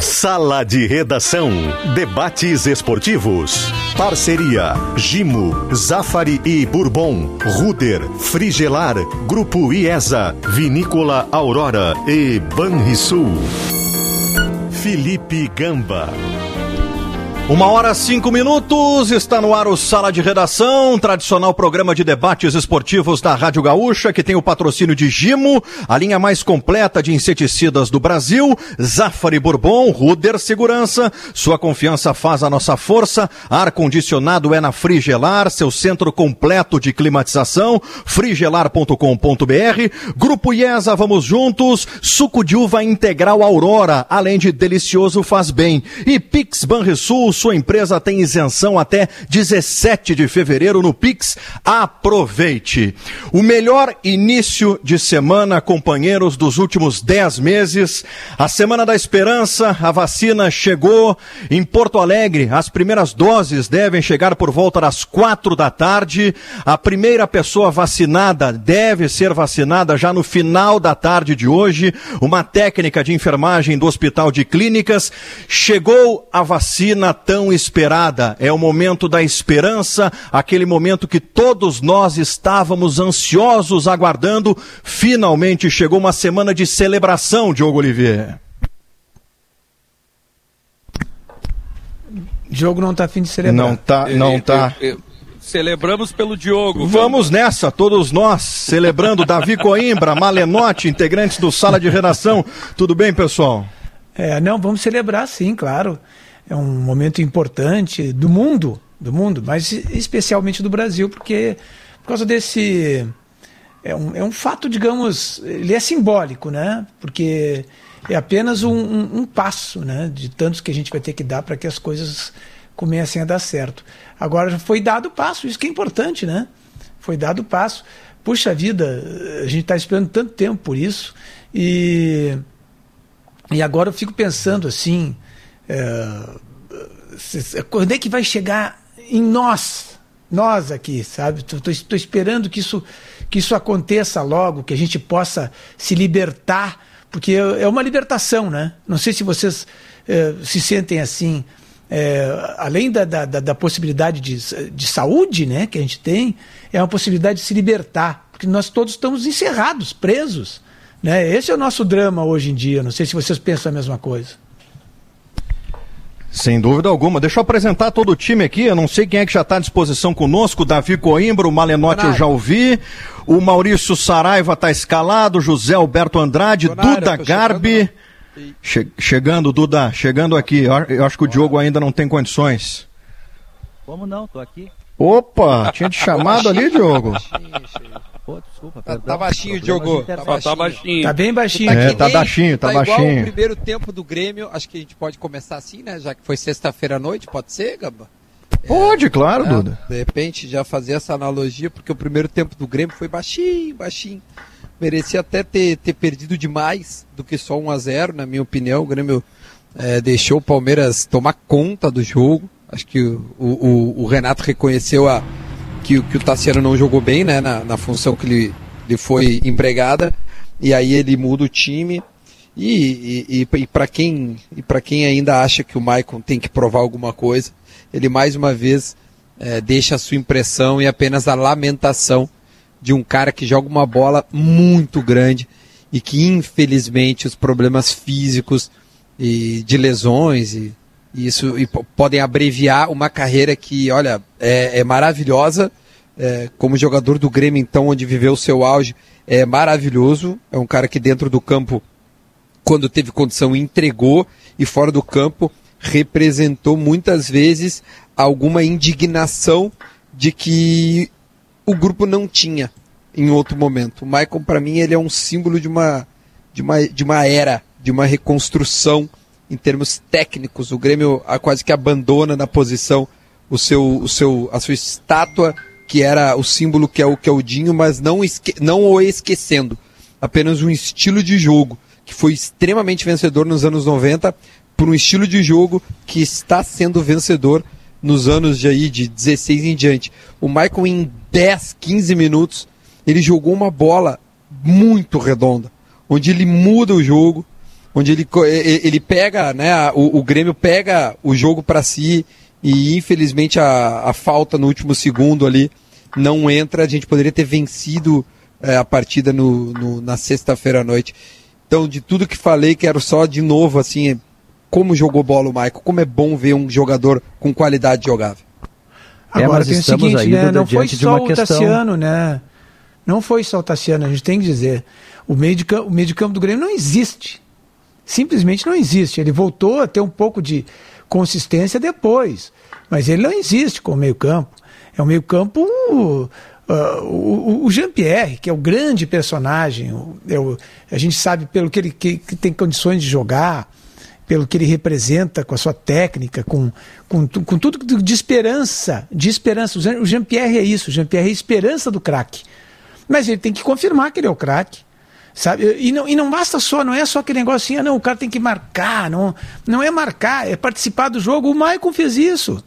Sala de Redação. Debates esportivos. Parceria: Gimo, Zafari e Bourbon, Ruder, Frigelar, Grupo IESA, Vinícola Aurora e Banrisul. Felipe Gamba. Uma hora cinco minutos, está no ar o Sala de Redação, tradicional programa de debates esportivos da Rádio Gaúcha, que tem o patrocínio de Gimo, a linha mais completa de inseticidas do Brasil, Zafari Bourbon, Ruder Segurança, sua confiança faz a nossa força, ar-condicionado é na Frigelar, seu centro completo de climatização, frigelar.com.br, Grupo IESA, vamos juntos, suco de uva integral Aurora, além de delicioso faz bem, e Pix Banrisul, sua empresa tem isenção até 17 de fevereiro no Pix. Aproveite. O melhor início de semana, companheiros, dos últimos 10 meses. A Semana da Esperança, a vacina chegou em Porto Alegre. As primeiras doses devem chegar por volta das quatro da tarde. A primeira pessoa vacinada deve ser vacinada já no final da tarde de hoje. Uma técnica de enfermagem do Hospital de Clínicas. Chegou a vacina tão esperada. É o momento da esperança, aquele momento que todos nós estávamos ansiosos aguardando. Finalmente chegou uma semana de celebração, Diogo Olivier. Diogo não está afim de celebrar. Não tá, não tá. Eu, eu, celebramos pelo Diogo. Vamos nessa, todos nós, celebrando Davi Coimbra, Malenotti, integrantes do Sala de Redação. Tudo bem, pessoal? É, não, vamos celebrar sim, claro. É um momento importante do mundo, do mundo, mas especialmente do Brasil, porque por causa desse é um, é um fato, digamos, ele é simbólico, né? Porque é apenas um, um, um passo, né? De tantos que a gente vai ter que dar para que as coisas comecem a dar certo. Agora já foi dado o passo, isso que é importante, né? Foi dado o passo. Puxa vida, a gente está esperando tanto tempo por isso e e agora eu fico pensando assim, é, quando é que vai chegar em nós, nós aqui, sabe? Estou esperando que isso, que isso aconteça logo, que a gente possa se libertar, porque é uma libertação, né? Não sei se vocês é, se sentem assim. É, além da, da, da, possibilidade de, de saúde né, que a gente tem, é uma possibilidade de se libertar, porque nós todos estamos encerrados, presos. Né? Esse é o nosso drama hoje em dia. Não sei se vocês pensam a mesma coisa. Sem dúvida alguma. Deixa eu apresentar todo o time aqui. Eu não sei quem é que já está à disposição conosco. Davi Coimbra, o Malenotti eu já ouvi. O Maurício Saraiva está escalado. José Alberto Andrade, Duda Garbi. Che chegando, Duda, chegando aqui. Eu acho que o Diogo ainda não tem condições. Como não? Tô aqui. Opa, tinha te chamado ali, Diogo. Pô, desculpa, tá, tá baixinho, Diogo. Tá, baixinho. tá baixinho. Tá bem baixinho. É, tá baixinho, tá, tá baixinho. Igual o primeiro tempo do Grêmio, acho que a gente pode começar assim, né? Já que foi sexta-feira à noite, pode ser, Gamba? Pode, é, claro, é, Duda. De repente já fazer essa analogia, porque o primeiro tempo do Grêmio foi baixinho, baixinho. Merecia até ter, ter perdido demais do que só 1 a 0 na minha opinião. O Grêmio é, deixou o Palmeiras tomar conta do jogo. Acho que o, o, o Renato reconheceu a, que, que o Tassiano não jogou bem né, na, na função que ele, foi empregada, e aí ele muda o time. E, e, e, e para quem, quem ainda acha que o Maicon tem que provar alguma coisa, ele mais uma vez é, deixa a sua impressão e apenas a lamentação de um cara que joga uma bola muito grande e que infelizmente os problemas físicos e de lesões e isso e podem abreviar uma carreira que, olha, é, é maravilhosa. É, como jogador do Grêmio, então, onde viveu o seu auge, é maravilhoso. É um cara que dentro do campo, quando teve condição, entregou e fora do campo representou muitas vezes alguma indignação de que o grupo não tinha em outro momento. O Michael, para mim, ele é um símbolo de uma, de uma, de uma era, de uma reconstrução em termos técnicos. O Grêmio quase que abandona na posição o seu, o seu, a sua estátua, que era o símbolo que é o, que é o Dinho, mas não, esque, não o esquecendo. Apenas um estilo de jogo que foi extremamente vencedor nos anos 90, por um estilo de jogo que está sendo vencedor nos anos de, aí, de 16 em diante. O Michael, em 10, 15 minutos, ele jogou uma bola muito redonda, onde ele muda o jogo, onde ele, ele pega, né, o, o Grêmio pega o jogo para si e infelizmente a, a falta no último segundo ali não entra. A gente poderia ter vencido é, a partida no, no- na sexta-feira à noite. Então, de tudo que falei, quero só de novo, assim, como jogou bola o Maicon, como é bom ver um jogador com qualidade jogável. É, Agora tem o seguinte, aí, né? Não foi só o questão- Tassiano, né? Não foi só o Tassiano, a gente tem que dizer. O meio de campo, o meio de campo do Grêmio não existe. Simplesmente não existe. Ele voltou a ter um pouco de consistência depois. Mas ele não existe como meio campo. É um meio campo. uh, o, Jean-Pierre, que é o grande personagem, é a gente sabe pelo que ele que- que tem condições de jogar, pelo que ele representa, com a sua técnica, com, com, com tudo de esperança, de esperança. O Jean-Pierre é isso, o Jean-Pierre é a esperança do craque. Mas ele tem que confirmar que ele é o craque. Sabe? E não, e não basta só, não é só aquele negócio assim, ah, não, o cara tem que marcar, não, não é marcar, é participar do jogo. O Maicon fez isso.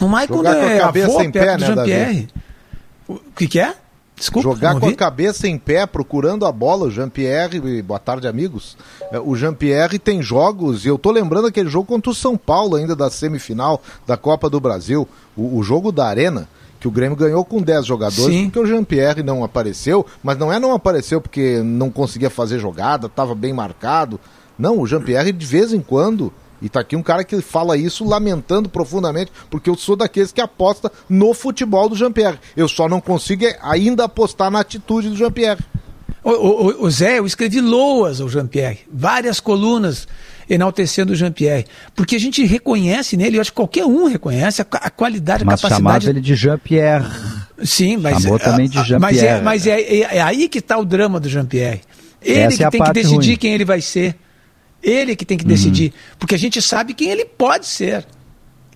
O Maicon Jogar com a é cabeça avô em pé, né, Jean-Pierre. O que, que é? Desculpa, Jogar com a cabeça em pé, procurando a bola, o Jean-Pierre, boa tarde, amigos. É, O Jean-Pierre tem jogos, e eu tô lembrando aquele jogo contra o São Paulo, ainda da semifinal da Copa do Brasil, o, o jogo da Arena, que o Grêmio ganhou com 10 jogadores, Sim. porque o Jean-Pierre não apareceu, mas não é não apareceu porque não conseguia fazer jogada, estava bem marcado. Não, o Jean-Pierre de vez em quando. E tá aqui um cara que fala isso lamentando profundamente, porque eu sou daqueles que aposta no futebol do Jean-Pierre. Eu só não consigo ainda apostar na atitude do Jean-Pierre. Ô, ô, ô, Zé, eu escrevi loas ao Jean-Pierre, várias colunas enaltecendo o Jean-Pierre, porque a gente reconhece nele, eu acho que qualquer um reconhece a, a qualidade, a Mas chamava capacidade. ele de Jean-Pierre. Sim, mas, Chamou também de Jean-Pierre. mas, é, mas é, é- é aí que está o drama do Jean-Pierre. Ele Essa que é a tem que decidir ruim. quem ele vai ser. Ele que tem que decidir. Porque a gente sabe quem ele pode ser.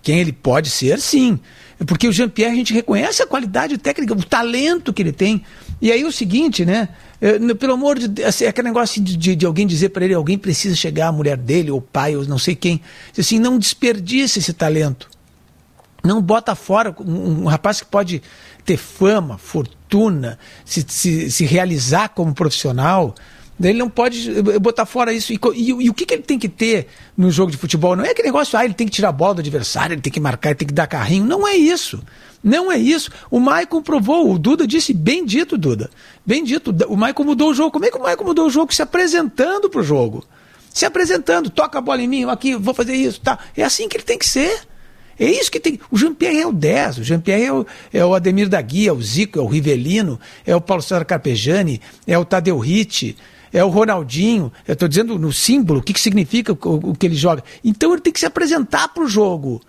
Quem ele pode ser, sim. Porque o Jean-Pierre, a gente reconhece a qualidade técnica, o talento que ele tem. E aí o seguinte, né? Pelo amor de Deus, assim, aquele negócio de, de- de alguém dizer para ele, alguém precisa chegar, a mulher dele, ou pai, ou não sei quem. Assim, não desperdice esse talento. Não bota fora um, um rapaz que pode ter fama, fortuna, se, se, se realizar como profissional. Ele não pode eh, botar fora isso. E, e- e o que, que ele tem que ter no jogo de futebol? Não é aquele negócio, ah, ele tem que tirar a bola do adversário, ele tem que marcar, ele tem que dar carrinho. Não é isso. Não é isso. O Maicon provou, o Duda disse, bem dito, Duda. Bem dito. O Maicon mudou o jogo. Como é que o Maicon mudou o jogo? Se apresentando para o jogo. Se apresentando, toca a bola em mim, aqui, vou fazer isso. Tá. É assim que ele tem que ser. É isso que tem. O Jean-Pierre é o 10, o Jean-Pierre é o, é o Ademir da Guia, é o Zico, é o Rivelino, é o Paulo César Carpejani, é o Tadeu Ritt, é o Ronaldinho. Eu estou dizendo no símbolo, o que, que significa o, o que ele joga. Então ele tem que se apresentar para o jogo.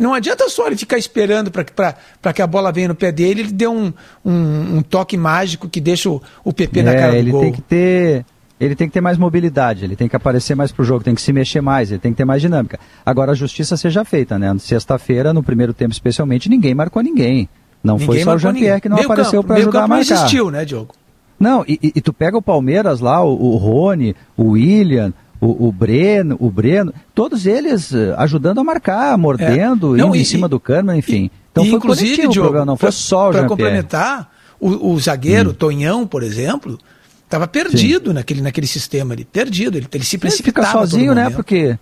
Não adianta só ele ficar esperando para que a bola venha no pé dele, ele dê um, um, um toque mágico que deixa o, o PP na É, cara do ele gol. tem que ter. Ele tem que ter mais mobilidade, ele tem que aparecer mais pro jogo, tem que se mexer mais, ele tem que ter mais dinâmica. Agora a justiça seja feita, né? Sexta-feira, no primeiro tempo especialmente, ninguém marcou ninguém. Não foi Ninguém só o Jean-Pierre que não Meio apareceu para ajudar a campo não marcar. existiu, né, Diogo? Não, e, e- tu pega o Palmeiras lá, o, o Rony, o William, o, o Breno, o Breno, todos eles eh, ajudando a marcar, mordendo, É. Não, indo e- em cima do cano, enfim. Então foi inclusive, coletivo o Diogo, problema, não foi pra- só o Para complementar, o, o zagueiro, Tonhão, por exemplo, estava perdido naquele, naquele sistema ali. Perdido. Ele, ele se Ele precipitava. fica a todo sozinho, né? Porque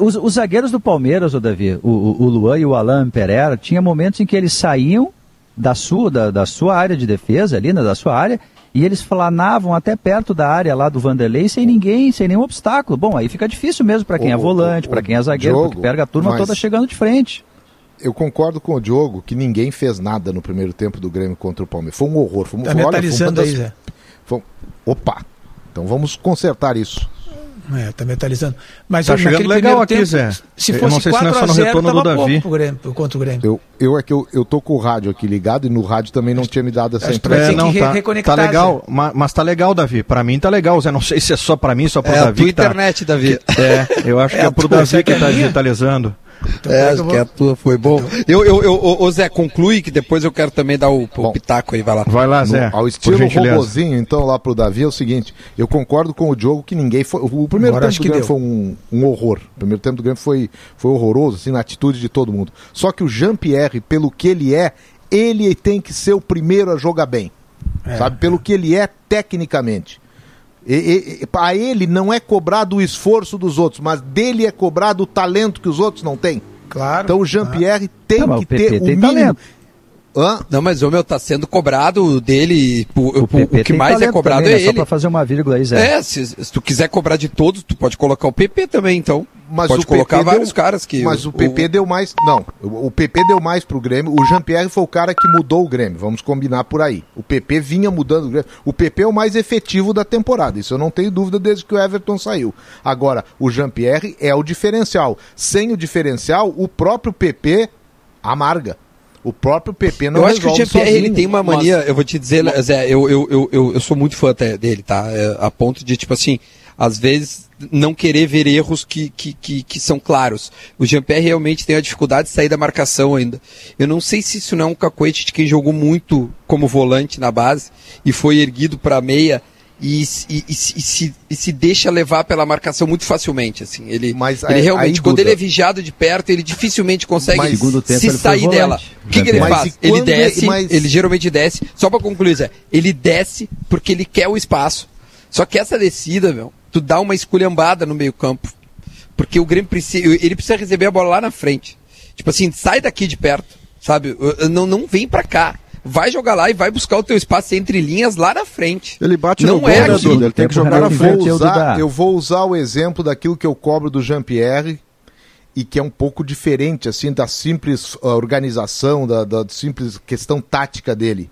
os, os zagueiros do Palmeiras, o Davi, o, o, o Luan e o Alain Pereira, tinha momentos em que eles saíam da sua, da, da sua área de defesa ali, né, da sua área, e eles flanavam até perto da área lá do Vanderlei sem ninguém, sem nenhum obstáculo. Bom, aí fica difícil mesmo para quem O- é volante, para quem é zagueiro, Diogo, porque pega a turma toda chegando de frente. Eu concordo com o Diogo que ninguém fez nada no primeiro tempo do Grêmio contra o Palmeiras. Foi um horror. Foi, um- Tá foi- olha, foi uma das- aí, Zé. foi- Opa! Então vamos consertar isso. É, tá mentalizando. Mas Tá chegando legal aqui, tempo, Zé. Se Eu fosse não sei se não é 4 só no 0, retorno do Davi. pro Grêmio, contra o Grêmio. Eu, eu é que eu, eu tô com o rádio aqui ligado e no rádio também não tinha me dado essa que impressão. É, não, que tá, tá legal, ma- mas tá legal, Davi. Pra mim tá legal, Zé. Não sei se é só pra mim, só pro É a Davi. tua que tá- internet, Davi. É, eu acho que É é, a pro Davi será que que é tá digitalizando. Então, É, acho eu que vou- a tua foi bom. Eu, eu, eu, ô, ô, Zé, conclui que depois eu quero também dar o, o Bom. pitaco aí, vai lá. Vai lá, No- Zé. ao por estilo robozinho, então, lá pro Davi, é o seguinte: eu concordo com o Diogo que ninguém foi. O primeiro Agora acho tempo do que Grêmio deu. foi um, um horror. O primeiro tempo do Grêmio foi, foi horroroso, assim, na atitude de todo mundo. Só que o Jean-Pierre, pelo que ele é, ele tem que ser o primeiro a jogar bem. É. sabe? Pelo que ele é tecnicamente. E, e, a ele não é cobrado o esforço dos outros, mas dele é cobrado o talento que os outros não têm. Claro. Então o Jean-Pierre tem Não, mas que o ter o mínimo. talento. Hã? Não, mas o meu tá sendo cobrado dele. O, o- O, o que mais é cobrado também, é né? Só ele. pra fazer uma vírgula aí, Zé. É, se, se tu quiser cobrar de todos, tu pode colocar o PP também, então. Mas pode o colocar PP vários deu- caras que. Mas o, PP deu mais. Não, o o PP deu mais pro Grêmio. O Jean-Pierre foi o cara que mudou o Grêmio. Vamos combinar por aí. O PP vinha mudando o Grêmio. O PP é o mais efetivo da temporada. Isso eu não tenho dúvida desde que o Everton saiu. Agora, o Jean-Pierre é o diferencial. Sem o diferencial, o próprio PP amarga. O próprio PP não eu acho que o Jean-Pierre ele tem uma mania, eu vou te dizer, Zé, eu, eu, eu, eu, eu sou muito fã até dele, tá? É, a ponto de, tipo assim, às vezes não querer ver erros que, que, que, que são claros. O Jean-Pierre realmente tem a dificuldade de sair da marcação ainda. Eu não sei se isso não é um cacoete de quem jogou muito como volante na base e foi erguido para meia e, se- e, e, se- e se, e se deixa levar pela marcação muito facilmente, assim. Ele, Mas ele aí- realmente, aí, quando Duda- ele é vigiado de perto, ele dificilmente consegue Mas- se sair volante, dela. O que, que ele Mas faz? Ele desce, mas- ele geralmente desce, só pra concluir, Zé, ele desce porque ele quer o espaço. Só que essa descida, meu, tu dá uma esculhambada no meio campo. Porque o Grêmio precisa, ele precisa receber a bola lá na frente. Tipo assim, sai daqui de perto, sabe? Não, não vem pra cá. Vai jogar lá e vai buscar o teu espaço entre linhas lá na frente. Ele bate Não no gol, é né, aqui. Duda? Ele tem que jogar na frente. vou Inverteu, usar, eu vou usar o exemplo daquilo que eu cobro do Jean-Pierre e que é um pouco diferente assim da simples ah, organização, da, da simples questão tática dele.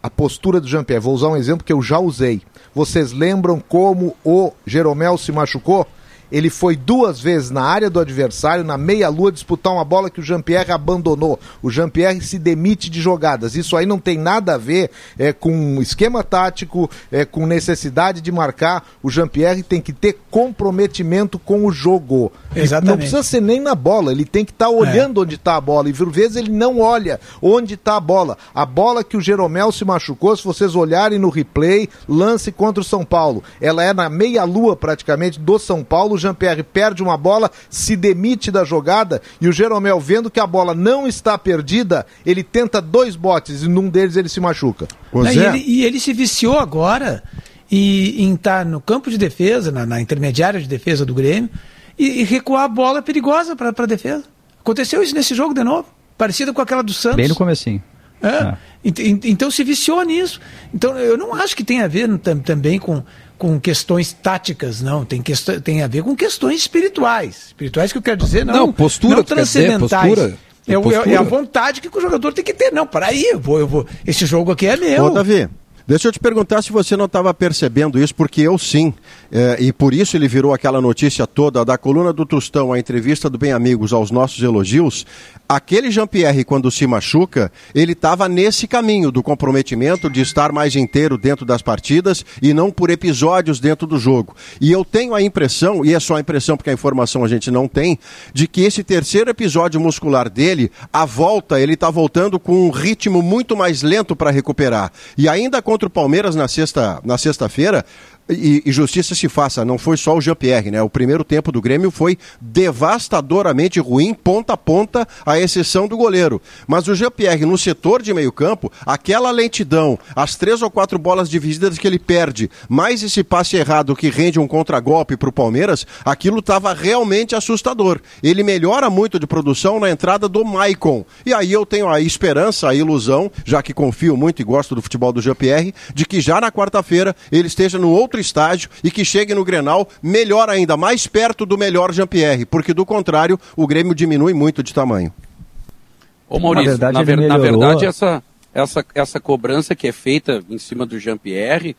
A postura do Jean-Pierre. Vou usar um exemplo que eu já usei. Vocês lembram como o Jeromel se machucou? Ele foi duas vezes na área do adversário, na meia-lua, disputar uma bola que o Jean-Pierre abandonou. O Jean-Pierre se demite de jogadas. Isso aí não tem nada a ver é, com esquema tático, é, com necessidade de marcar. O Jean-Pierre tem que ter comprometimento com o jogo. Exatamente. Não precisa ser nem na bola, ele tem que estar olhando onde está a bola. E por vezes ele não olha onde está a bola. A bola que o Jeromel se machucou, se vocês olharem no replay, lance contra o São Paulo. Ela é na meia-lua praticamente do São Paulo. O Jean-Pierre perde uma bola, se demite da jogada e o Jeromel, vendo que a bola não está perdida, ele tenta dois botes e num deles ele se machuca. Não, e, ele, e ele se viciou agora e, em estar no campo de defesa, na, na intermediária de defesa do Grêmio, e, e recuar a bola perigosa para a defesa. Aconteceu isso nesse jogo de novo, parecido com aquela do Santos. Bem no comecinho. É. É. Ent- ent- Então se viciou nisso. Então eu não acho que tem a ver tam- também com, com questões táticas, não. Tem, questão, tem a ver com questões espirituais. Espirituais que eu quero dizer, não. Não, postura, não quer dizer, transcendentais. postura. É, é- Postura. é a vontade que o jogador tem que ter. Não, para aí, eu vou, eu vou. Esse jogo aqui é meu. Ô, Davi, deixa eu te perguntar se você não estava percebendo isso, porque eu sim. É, e por isso ele virou aquela notícia toda da coluna do Tostão, a entrevista do Bem Amigos aos nossos elogios. Aquele Jean-Pierre, quando se machuca, ele estava nesse caminho do comprometimento de estar mais inteiro dentro das partidas e não por episódios dentro do jogo. E eu tenho a impressão, e é só a impressão porque a informação a gente não tem, de que esse terceiro episódio muscular dele, a volta, ele está voltando com um ritmo muito mais lento para recuperar. E ainda contra o Palmeiras na sexta na sexta-feira, e, e justiça se faça, não foi só o Jean-Pierre, né? O primeiro tempo do Grêmio foi devastadoramente ruim, ponta a ponta, à exceção do goleiro. Mas o Jean-Pierre, no setor de meio-campo, aquela lentidão, as três ou quatro bolas divididas que ele perde, mais esse passe errado que rende um contragolpe para o Palmeiras, aquilo estava realmente assustador. Ele melhora muito de produção na entrada do Maicon. E aí eu tenho a esperança, a ilusão, já que confio muito e gosto do futebol do Jean-Pierre, de que já na quarta-feira ele esteja no outro estágio e que chegue no Grenal melhor ainda, mais perto do melhor Jean-Pierre, porque do contrário o Grêmio diminui muito de tamanho. Ô Maurício, Na verdade, na, ver- na verdade, essa, essa, essa cobrança que é feita em cima do Jean-Pierre,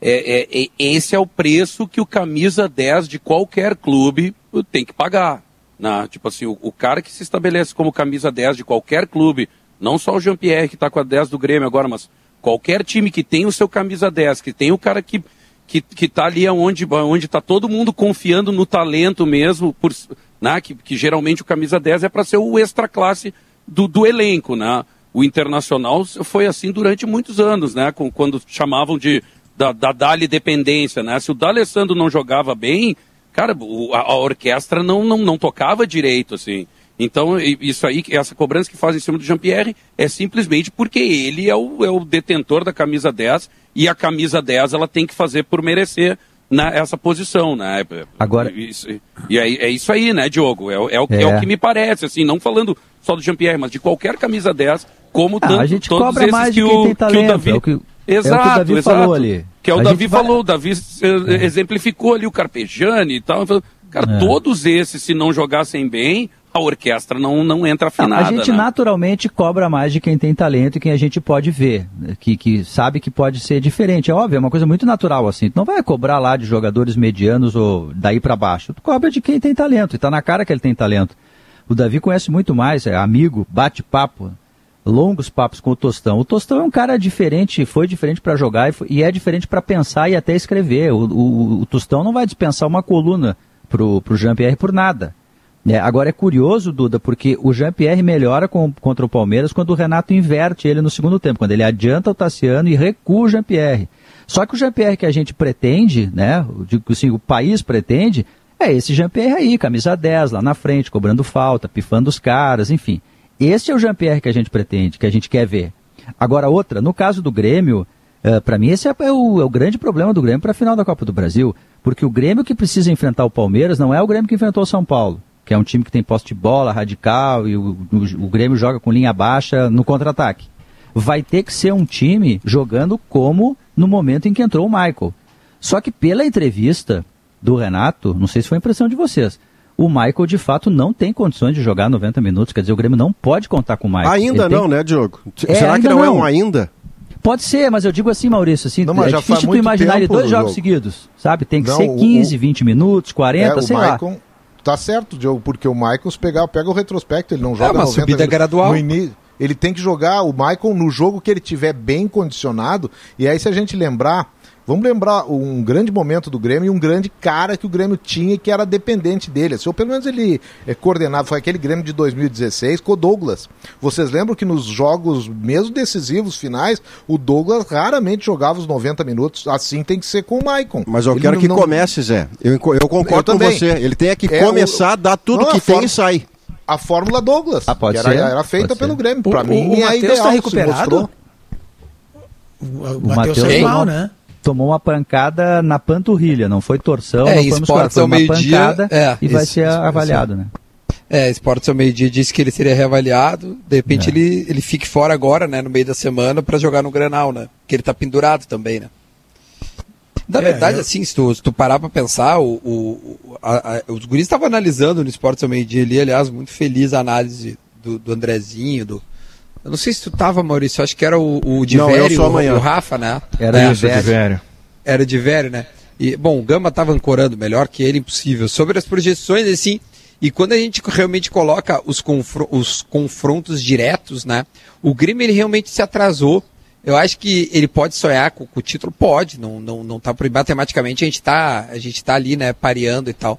é, é- é- esse é o preço que o camisa 10 de qualquer clube tem que pagar. Né? Tipo assim, o, o cara que se estabelece como camisa 10 de qualquer clube, não só o Jean-Pierre que está com a 10 do Grêmio agora, mas qualquer time que tem o seu camisa 10, que tem o cara que que, que tá ali onde onde tá todo mundo confiando no talento mesmo, por, né? que, que geralmente o camisa 10 é para ser o extra classe do, do elenco, né? O Internacional foi assim durante muitos anos, né? Com, quando chamavam de da, da Dali dependência, né? Se o D'Alessandro não jogava bem, cara, o- a, a orquestra não, não, não tocava direito, assim. Então, isso aí, essa cobrança que faz em cima do Jean-Pierre é simplesmente porque ele é o, é o detentor da camisa 10 e a camisa 10 ela tem que fazer por merecer na essa posição, né? Agora- Isso- e é, é isso aí, né, Diogo? É, o- é, o, é É. o que me parece, assim, não falando só do Jean-Pierre, mas de qualquer camisa 10, como Ah, tanto, a gente todos cobra esses mais que o, tem que o talento, Davi... é o que- é o que o exato, Davi exato. falou ali. Que é o A Davi vai- falou, o Davi eh, exemplificou ali o Carpegiani e tal. Cara, É. todos esses, se não jogassem bem, a orquestra não, não entra Não, afinada, a gente né? naturalmente cobra mais de quem tem talento e quem a gente pode ver, né, que, que sabe que pode ser diferente. É óbvio, é uma coisa muito natural assim. Tu não vai cobrar lá de jogadores medianos ou daí pra baixo. Tu cobra de quem tem talento e tá na cara que ele tem talento. O Davi conhece muito mais, é amigo, bate papo, longos papos com o Tostão. O Tostão é um cara diferente, foi diferente pra jogar e, foi- e é diferente pra pensar e até escrever. O, o, o Tostão não vai dispensar uma coluna pro, pro Jean-Pierre por nada. É, agora é curioso, Duda, porque o Jean-Pierre melhora com- contra o Palmeiras quando o Renato inverte ele no segundo tempo, quando ele adianta o Tassiano e recua o Jean-Pierre. Só que o Jean-Pierre que a gente pretende, né, assim, o país pretende, é esse Jean-Pierre aí, camisa 10 lá na frente, cobrando falta, pifando os caras, enfim. Esse é o Jean-Pierre que a gente pretende, que a gente quer ver. Agora outra, no caso do Grêmio, para mim esse é, é o, é o grande problema do Grêmio para a final da Copa do Brasil, porque o Grêmio que precisa enfrentar o Palmeiras não é o Grêmio que enfrentou o São Paulo, que é um time que tem posse de bola, radical, e o, o, o Grêmio joga com linha baixa no contra-ataque. Vai ter que ser um time jogando como no momento em que entrou o Michael. Só que pela entrevista do Renato, não sei se foi impressão de vocês, o Michael de fato não tem condições de jogar 90 minutos, quer dizer, o Grêmio não pode contar com o Michael. Ainda Ele tem- não, né, Diogo? É, Será que ainda não, é não. um ainda? Pode ser, mas eu digo assim, Maurício, assim, Não, mas é já difícil tu imaginar tempo dois do jogos jogo. seguidos, sabe? Tem que Não, ser o- 15, 20 minutos, 40, É, o sei lá. Tá certo, Diogo, porque o se pegar, pega o retrospecto, ele não joga uma 90 subida gradual. No ini- Ele tem que jogar o Maicon no jogo que ele tiver bem condicionado. E aí, se a gente lembrar, vamos lembrar um grande momento do Grêmio e um grande cara que o Grêmio tinha e que era dependente dele. Assim, ou pelo menos ele é coordenado, foi aquele Grêmio de 2016 com o Douglas. Vocês lembram que nos jogos, mesmo decisivos finais, o Douglas raramente jogava os 90 minutos. Assim tem que ser com o Maicon. Mas eu Ele quero não- que não- comece, Zé. Eu, eu concordo Eu com também. você. Ele tem que É, começar o- a dar tudo Não, que tem forma- e sair. a Fórmula Douglas. Ah, pode que era, ser, era feita pode pelo ser. Grêmio. O- Pra o- mim o é Matheus ideal. tá se recuperado? mostrou. O, o O Matheus tomou, mal, né? Tomou uma pancada na panturrilha, não foi torção, É, não foi musculação, foi uma meio-dia, pancada é, e vai isso, ser isso, avaliado, né? É, Esportes ao meio-dia disse que ele seria reavaliado. De repente É. ele, ele fique fora agora, né, no meio da semana, para jogar no Granal, né? Porque ele tá pendurado também, né? Na É, verdade, eu- assim, se tu, se tu parar pra pensar, o, o, a- a- os guris estavam analisando no Esportes ao meio-dia ali, aliás, muito feliz a análise do, do Andrezinho, do. Eu não sei se tu tava, Maurício, acho que era o, o de Não, eu Vério, sou o, o Rafa, né? Era É, de velho. era de velho, né? E, bom, o Gama estava ancorando melhor que ele, impossível. Sobre as projeções, assim, e quando a gente realmente coloca os, confro- os confrontos diretos, né? O Grêmio, ele realmente se atrasou. Eu acho que ele pode sonhar com, com o título, pode, não, não, não tá por matematicamente, a gente tá, a gente tá ali, né, pareando e tal.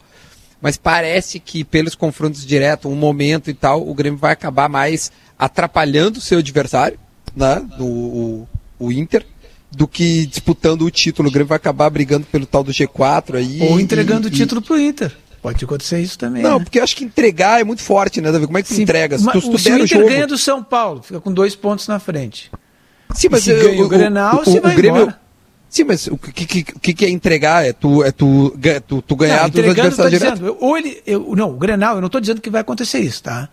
Mas parece que pelos confrontos diretos, um momento e tal, o Grêmio vai acabar mais atrapalhando o seu adversário, né? O, o, o Inter, do que disputando o título. O Grêmio vai acabar brigando pelo tal do G4 aí. Ou e- entregando o e- título pro Inter. Pode acontecer isso também. Não, né? porque eu acho que entregar é muito forte, né, Davi? Como é que Sim, entrega? Se tu, se tu se o o Inter jogo... ganha do São Paulo, fica com dois pontos na frente. Sim, mas se eu- ganha o Grenal, se vai embora. Sim, mas o que, que, o que que é entregar? É tu, é tu, tu, tu ganhar não, dos adversários direto? dizendo, ou ele, eu, não, o Grenal, eu não estou dizendo que vai acontecer isso, tá?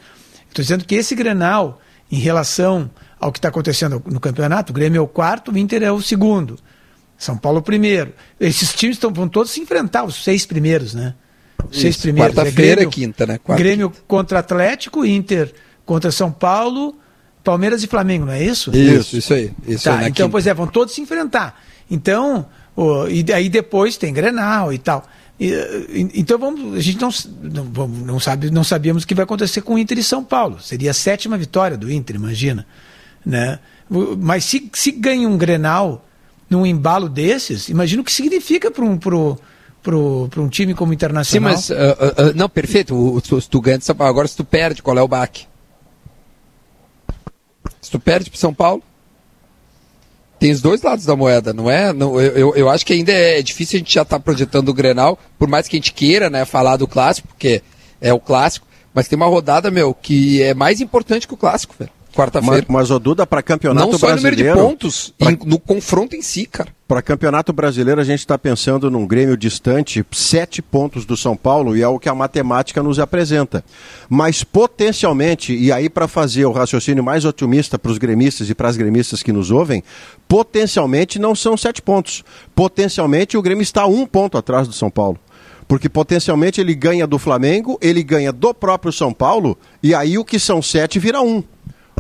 Estou dizendo que esse Grenal, em relação ao que está acontecendo no campeonato, o Grêmio é o quarto, o Inter é o segundo. São Paulo é o primeiro. Esses times tão, vão todos se enfrentar, os seis primeiros, né? Os seis Isso, primeiros. quarta-feira Grêmio- é quinta, né? Quarta Grêmio contra Atlético, Inter contra São Paulo, Palmeiras e Flamengo, não é isso? Isso, isso aí. Isso Tá, aí na então, quinta. pois é, vão todos se enfrentar. Então, e aí depois tem Grenal e tal. E, e- então vamos, a gente não, não, não sabe, não sabíamos o que vai acontecer com o Inter e São Paulo. Seria a sétima vitória do Inter, imagina, né? Mas se, se ganha um Grenal num embalo desses, imagina o que significa para um pro, pro um time como o Sim, Internacional. mas. ah, ah, não, perfeito. O- o- se tu ganha de São Paulo, agora se tu perde, qual é o baque? Se tu perde pro São Paulo. Tem os dois lados da moeda, não é? Não, eu, eu, acho que ainda é difícil a gente já estar projetando o Grenal, por mais que a gente queira, né, falar do clássico, porque é o clássico, mas tem uma rodada, meu, que é mais importante que o clássico, velho. Quarta-feira. Mas, mas o Duda, para campeonato Não só em número de brasileiro. pontos, pra- no confronto em si, cara. Para campeonato brasileiro, a gente está pensando num Grêmio distante, sete pontos do São Paulo, e é o que a matemática nos apresenta. Mas potencialmente, e aí para fazer o raciocínio mais otimista para os gremistas e para as gremistas que nos ouvem, potencialmente não são sete pontos. Potencialmente o Grêmio está um ponto atrás do São Paulo. Porque potencialmente ele ganha do Flamengo, ele ganha do próprio São Paulo, e aí o que são sete vira um.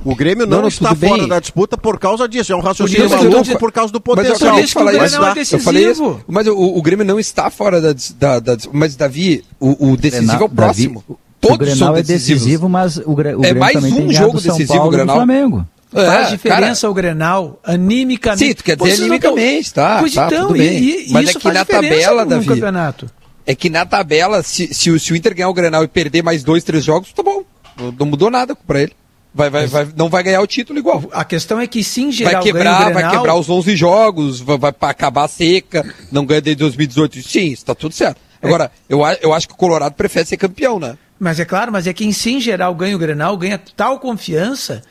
O Grêmio não, Não, não, está fora bem. da disputa por causa disso. É um raciocínio isso eu maluco por causa do Mas eu potencial. acabei de falar Por isso isso. que o Grenal é Eu falei decisivo. isso. Mas o, o Grêmio não está fora da, da, da Mas, Davi, o, o decisivo é o Davi, próximo. o Todos Grenal são é decisivo, mas o, Gre- o É Grêmio mais também um jogo São decisivo, Paulo e do Grenal. Flamengo. É, Faz diferença cara, o Grenal, animicamente. Sim, tu quer dizer Vocês não tão- animicamente, tá, Pois tá, então, tudo e- bem. e, Mas é isso que na tabela, no Davi, campeonato. É que na tabela, se, se, o, se o Inter ganhar o Grenal e perder mais dois, três jogos, tá bom. Não, não mudou nada pra ele. Vai, vai, vai, não vai ganhar o título igual. A questão é que sim, geral Vai quebrar, vai Grenal, quebrar os 11 jogos, vai, vai acabar a seca, não ganha desde 2018. Sim, isso tá tudo certo. Agora, eu, a- eu acho que o Colorado prefere ser campeão, né? Mas é claro, mas é que em si, em geral, ganha o Grenal, ganha tal confiança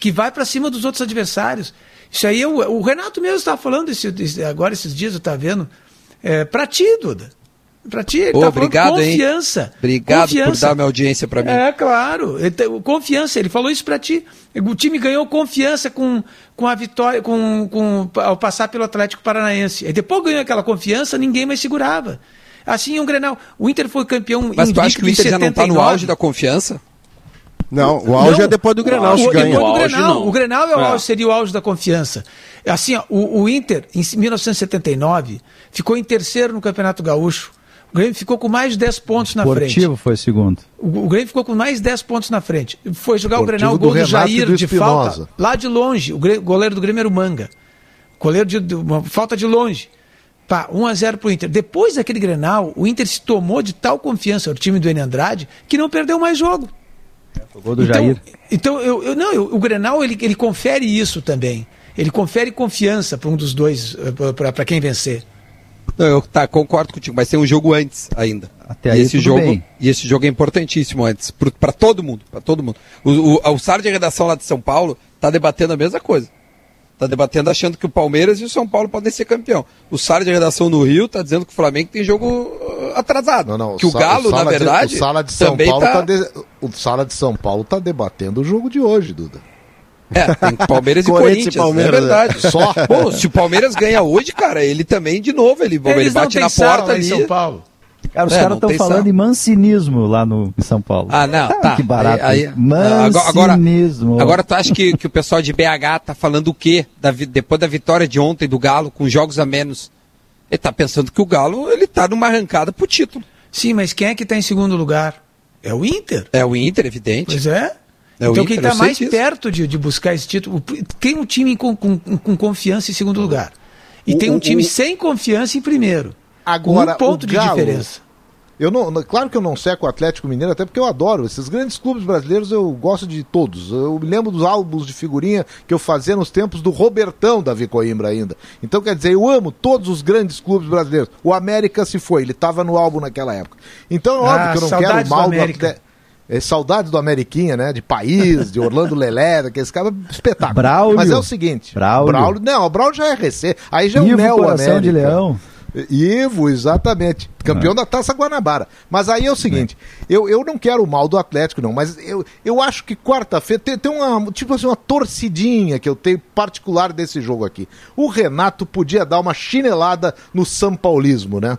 que vai pra cima dos outros adversários. Isso aí, o, o Renato mesmo estava falando esse, agora esses dias, eu estava vendo. É, pra ti, Duda. Pra ti, ele Ô, tá obrigado, falando hein? confiança. Obrigado por confiança. dar minha audiência pra mim. É, claro. Ele tem- Confiança, ele falou isso pra ti. O time ganhou confiança com, com a vitória, com, com, ao passar pelo Atlético Paranaense. E depois ganhou aquela confiança, ninguém mais segurava. Assim, um Grenal. O Inter foi campeão Mas tu acha que o Inter já não tá no 79? auge da confiança? Não, o auge Não. é depois do Grenal, se o, ganha. depois do O Grenal. O Grenal é o É. auge, seria o auge da confiança. Assim, ó, o, o Inter, em 1979, ficou em terceiro no Campeonato Gaúcho. O Grêmio ficou com mais de 10 pontos na frente. Esportivo foi segundo. O, o Grêmio ficou com mais 10 pontos na frente. Foi jogar o Grenal, o do gol do, e Jair do de falta. Lá de longe, o, o goleiro do Grêmio era o Manga. Goleiro de, de- uma falta de longe. Pá, 1 a 0 pro Inter. Depois daquele Grenal, o Inter se tomou de tal confiança, o time do Enio Andrade, que não perdeu mais jogo. O gol do então, Jair. Então, eu, eu- não, eu- o Grenal ele, ele confere isso também. Ele confere confiança para um dos dois, para quem vencer. Não, eu tá, concordo contigo, mas tem um jogo antes ainda. Até e aí esse tudo jogo bem. E esse jogo é importantíssimo antes, para todo mundo, para todo mundo. O, o, o Sara de redação lá de São Paulo tá debatendo a mesma coisa. Tá debatendo achando que o Palmeiras e o São Paulo podem ser campeão. O Sara de redação no Rio tá dizendo que o Flamengo tem jogo uh, atrasado. Não, não, que o Sa- Galo, na de- verdade, o Sala de São também Paulo tá... tá de- o Sala de São Paulo tá debatendo o jogo de hoje, Duda. É, tem Palmeiras e Corinthians e Palmeiras, é verdade. Só. Bom, se o Palmeiras ganha hoje, cara, ele também, de novo, ele, ele Eles bate na porta em ali. São Paulo. Cara, os É, caras estão falando sal. em mancinismo lá no, em São Paulo. Ah, não, tá. Que barato. Aí- aí- agora, agora, Mancinismo. agora tu acha que, que o pessoal de BH tá falando o quê? Da depois da vitória de ontem do Galo, com jogos a menos. Ele tá pensando que o Galo, ele tá numa arrancada pro título. Sim, mas quem é que está em segundo lugar? É o Inter. É o Inter, evidente. Pois é. É então Inter, quem está mais disso. perto de, de buscar esse título, tem um time com, com, com confiança em segundo lugar. E O- tem um time o- sem confiança em primeiro. Agora, um ponto o de Galo- diferença. Eu não, claro que eu não seco o Atlético Mineiro, até porque eu adoro. Esses grandes clubes brasileiros eu gosto de todos. Eu me lembro dos álbuns de figurinha que eu fazia nos tempos do Robertão Davi Coimbra ainda. Então, quer dizer, eu amo todos os grandes clubes brasileiros. O América se foi, ele estava no álbum naquela época. Então é óbvio Ah, que eu não quero do mal do América. Atlético. É, saudades do Ameriquinha, né? De País, de Orlando Lelé, daqueles caras espetáculo. Braulio. Mas é o seguinte: Braulio. não, o Braulio já é recém. Aí já é o Ivo Neo Coração de América. Leão. Ivo, exatamente. Campeão da Taça Guanabara. Mas aí é o seguinte, eu, eu não quero o mal do Atlético, não, mas eu, eu acho que quarta-feira tem, tem uma, tipo assim, uma torcidinha que eu tenho particular desse jogo aqui. O Renato podia dar uma chinelada no São Paulismo, né?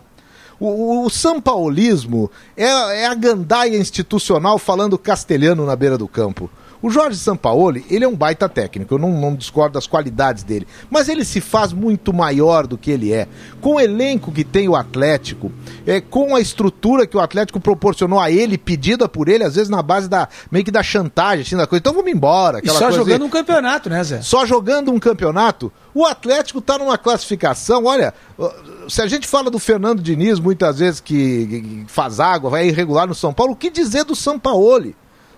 O, o, São Paulismo é, é a gandaia institucional falando castelhano na beira do campo. O Jorge Sampaoli, ele é um baita técnico, eu não, não discordo das qualidades dele, mas ele se faz muito maior do que ele é. Com o elenco que tem o Atlético, é, com a estrutura que o Atlético proporcionou a ele, pedida por ele, às vezes na base da meio que da chantagem, assim, da coisa. Então vamos embora. E só jogando assim um campeonato, né, Zé? só jogando um campeonato, o Atlético está numa classificação. Olha, se a gente fala do Fernando Diniz muitas vezes que que faz água, vai irregular no São Paulo, o que dizer do Sampaoli?